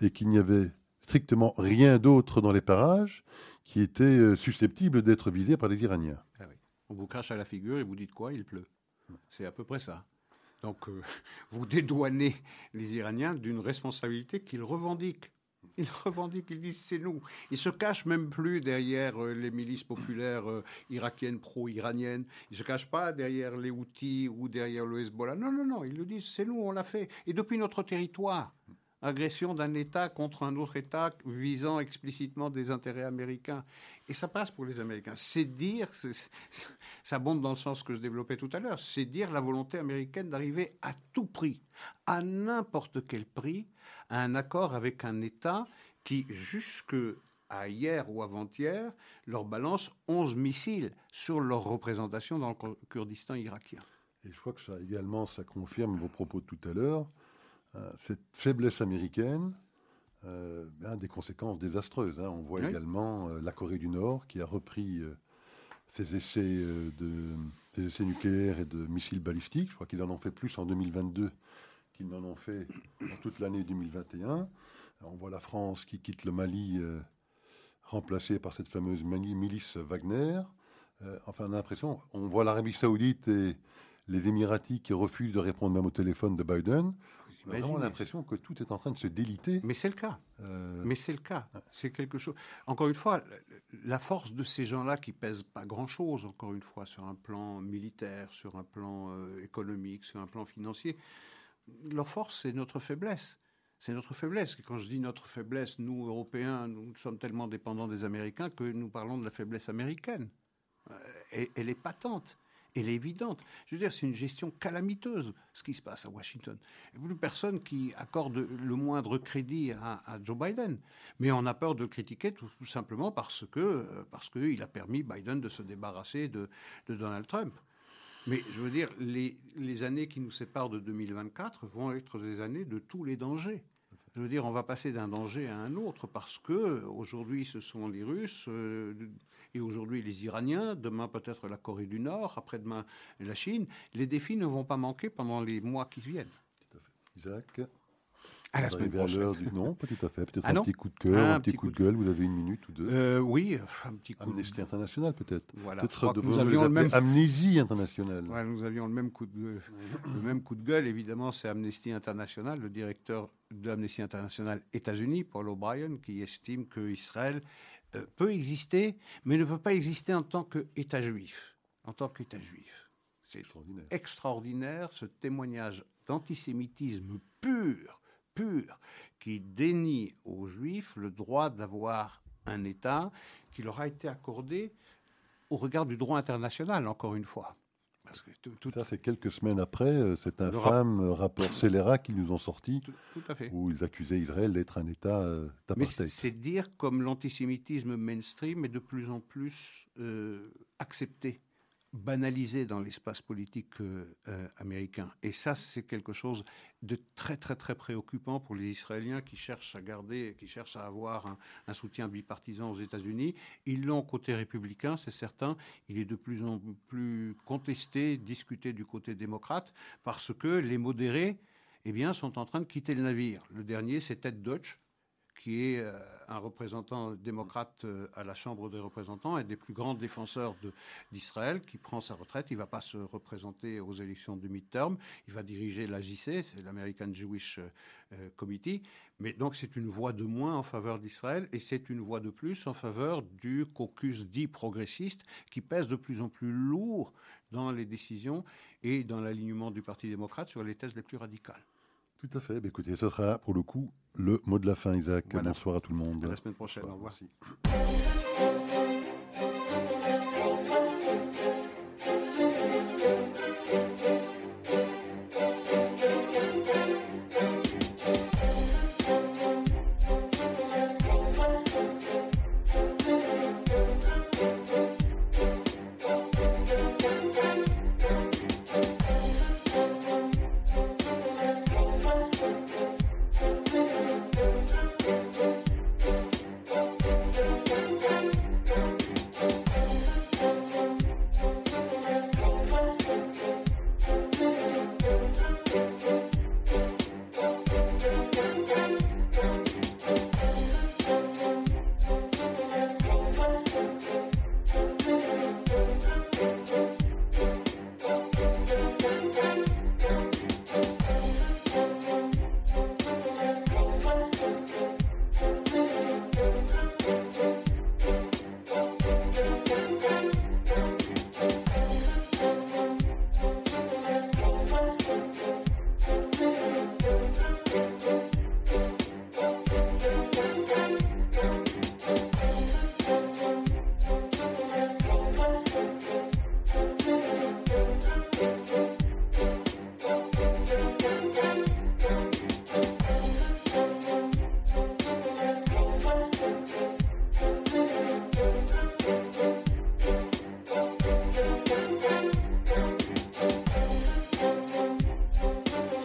et qu'il n'y avait strictement rien d'autre dans les parages qui était susceptible d'être visé par les Iraniens. Ah On vous crache à la figure et vous dites quoi? Il pleut. C'est à peu près ça. Donc euh, [laughs] vous dédouanez les Iraniens d'une responsabilité qu'ils revendiquent. Ils revendiquent, ils disent c'est nous. Ils se cachent même plus derrière euh, les milices populaires irakiennes pro-iraniennes. Ils se cachent pas derrière les Houthis ou derrière le Hezbollah. Non, non, non. Ils le disent, c'est nous, on l'a fait. Et depuis notre territoire agression d'un État contre un autre État visant explicitement des intérêts américains. Et ça passe pour les Américains. C'est dire, ça bombe dans le sens que je développais tout à l'heure, c'est dire la volonté américaine d'arriver à tout prix, à n'importe quel prix, à un accord avec un État qui, jusque à hier ou avant-hier, leur balance 11 missiles sur leur représentation dans le Kurdistan irakien. Et je crois que ça également, ça confirme vos propos de tout à l'heure. Euh, cette faiblesse américaine euh, a des conséquences désastreuses. Hein. On voit également euh, la Corée du Nord qui a repris ses essais, de, essais nucléaires et de missiles balistiques. Je crois qu'ils en ont fait plus en 2022 qu'ils n'en ont fait en toute l'année 2021. on voit la France qui quitte le Mali, remplacée par cette fameuse milice Wagner. enfin, on a l'impression, on voit l'Arabie Saoudite et les Émiratis qui refusent de répondre même au téléphone de Biden. On a vraiment l'impression que tout est en train de se déliter. Mais c'est le cas. Euh, Mais c'est le cas. C'est quelque chose. Encore une fois, la force de ces gens-là qui pèsent pas grand-chose, encore une fois, sur un plan militaire, sur un plan euh, économique, sur un plan financier, leur force, c'est notre faiblesse. C'est notre faiblesse. Et quand je dis notre faiblesse, nous, Européens, nous sommes tellement dépendants des Américains que nous parlons de la faiblesse américaine. Euh, elle est patente elle est évidente. Je veux dire, c'est une gestion calamiteuse, ce qui se passe à Washington. Il n'y a plus personne qui accorde le moindre crédit à, Joe Biden. Mais on a peur de le critiquer tout, simplement parce que parce qu'il a permis Biden de se débarrasser de, Donald Trump. Mais je veux dire, les années qui nous séparent de 2024 vont être des années de tous les dangers. Je veux dire, on va passer d'un danger à un autre parce que aujourd'hui, ce sont les Russes, euh, et aujourd'hui les Iraniens, demain peut-être la Corée du Nord, après-demain la Chine. Les défis ne vont pas manquer pendant les mois qui viennent. Tout à fait. Isaac? À la semaine prochaine. Du... Non, pas tout à fait. Peut-être ah un petit coup de cœur, un, petit coup, de gueule. Vous avez une minute ou deux. Euh, oui, un petit coup. Amnesty International, peut-être. Voilà. Peut-être nous avions le même Amnésie internationale. nous avions le même coup de le même coup de gueule. Évidemment, c'est Amnesty International, le directeur de Amnesty International États-Unis, Paul O'Brien, qui estime que Israël euh, peut exister, mais ne peut pas exister en tant qu'État juif. En tant qu'État juif. C'est extraordinaire. extraordinaire ce témoignage d'antisémitisme pur, pur, qui dénie aux juifs le droit d'avoir un État qui leur a été accordé au regard du droit international, encore une fois. tout, Ça, c'est quelques semaines après euh, cet infâme euh, rapport scélérat qu'ils nous ont sorti, tout, à fait. où ils accusaient Israël d'être un État euh, Mais c'est dire comme l'antisémitisme mainstream est de plus en plus accepté banalisé dans l'espace politique euh, euh, américain. Et ça, c'est quelque chose de très, très, très préoccupant pour les Israéliens qui cherchent à garder, qui cherchent à avoir un, soutien bipartisan aux États-Unis. Ils l'ont côté républicain, c'est certain. Il est de plus en plus contesté, discuté du côté démocrate, parce que les modérés, eh bien, sont en train de quitter le navire. Le dernier, c'est Ted Dutch, qui est euh, un représentant démocrate euh, à la Chambre des représentants, et des plus grands défenseurs d'Israël, qui prend sa retraite. Il ne va pas se représenter aux élections du midterm. Il va diriger l'AJC, c'est l'American Jewish euh, Committee. Mais donc c'est une voix de moins en faveur d'Israël et c'est une voix de plus en faveur du caucus dit progressiste qui pèse de plus en plus lourd dans les décisions et dans l'alignement du Parti démocrate sur les thèses les plus radicales. Tout à fait. Écoutez, ce sera pour le coup le mot de la fin, Isaac. Bonsoir à tout le monde. À la semaine prochaine. Au revoir. Merci.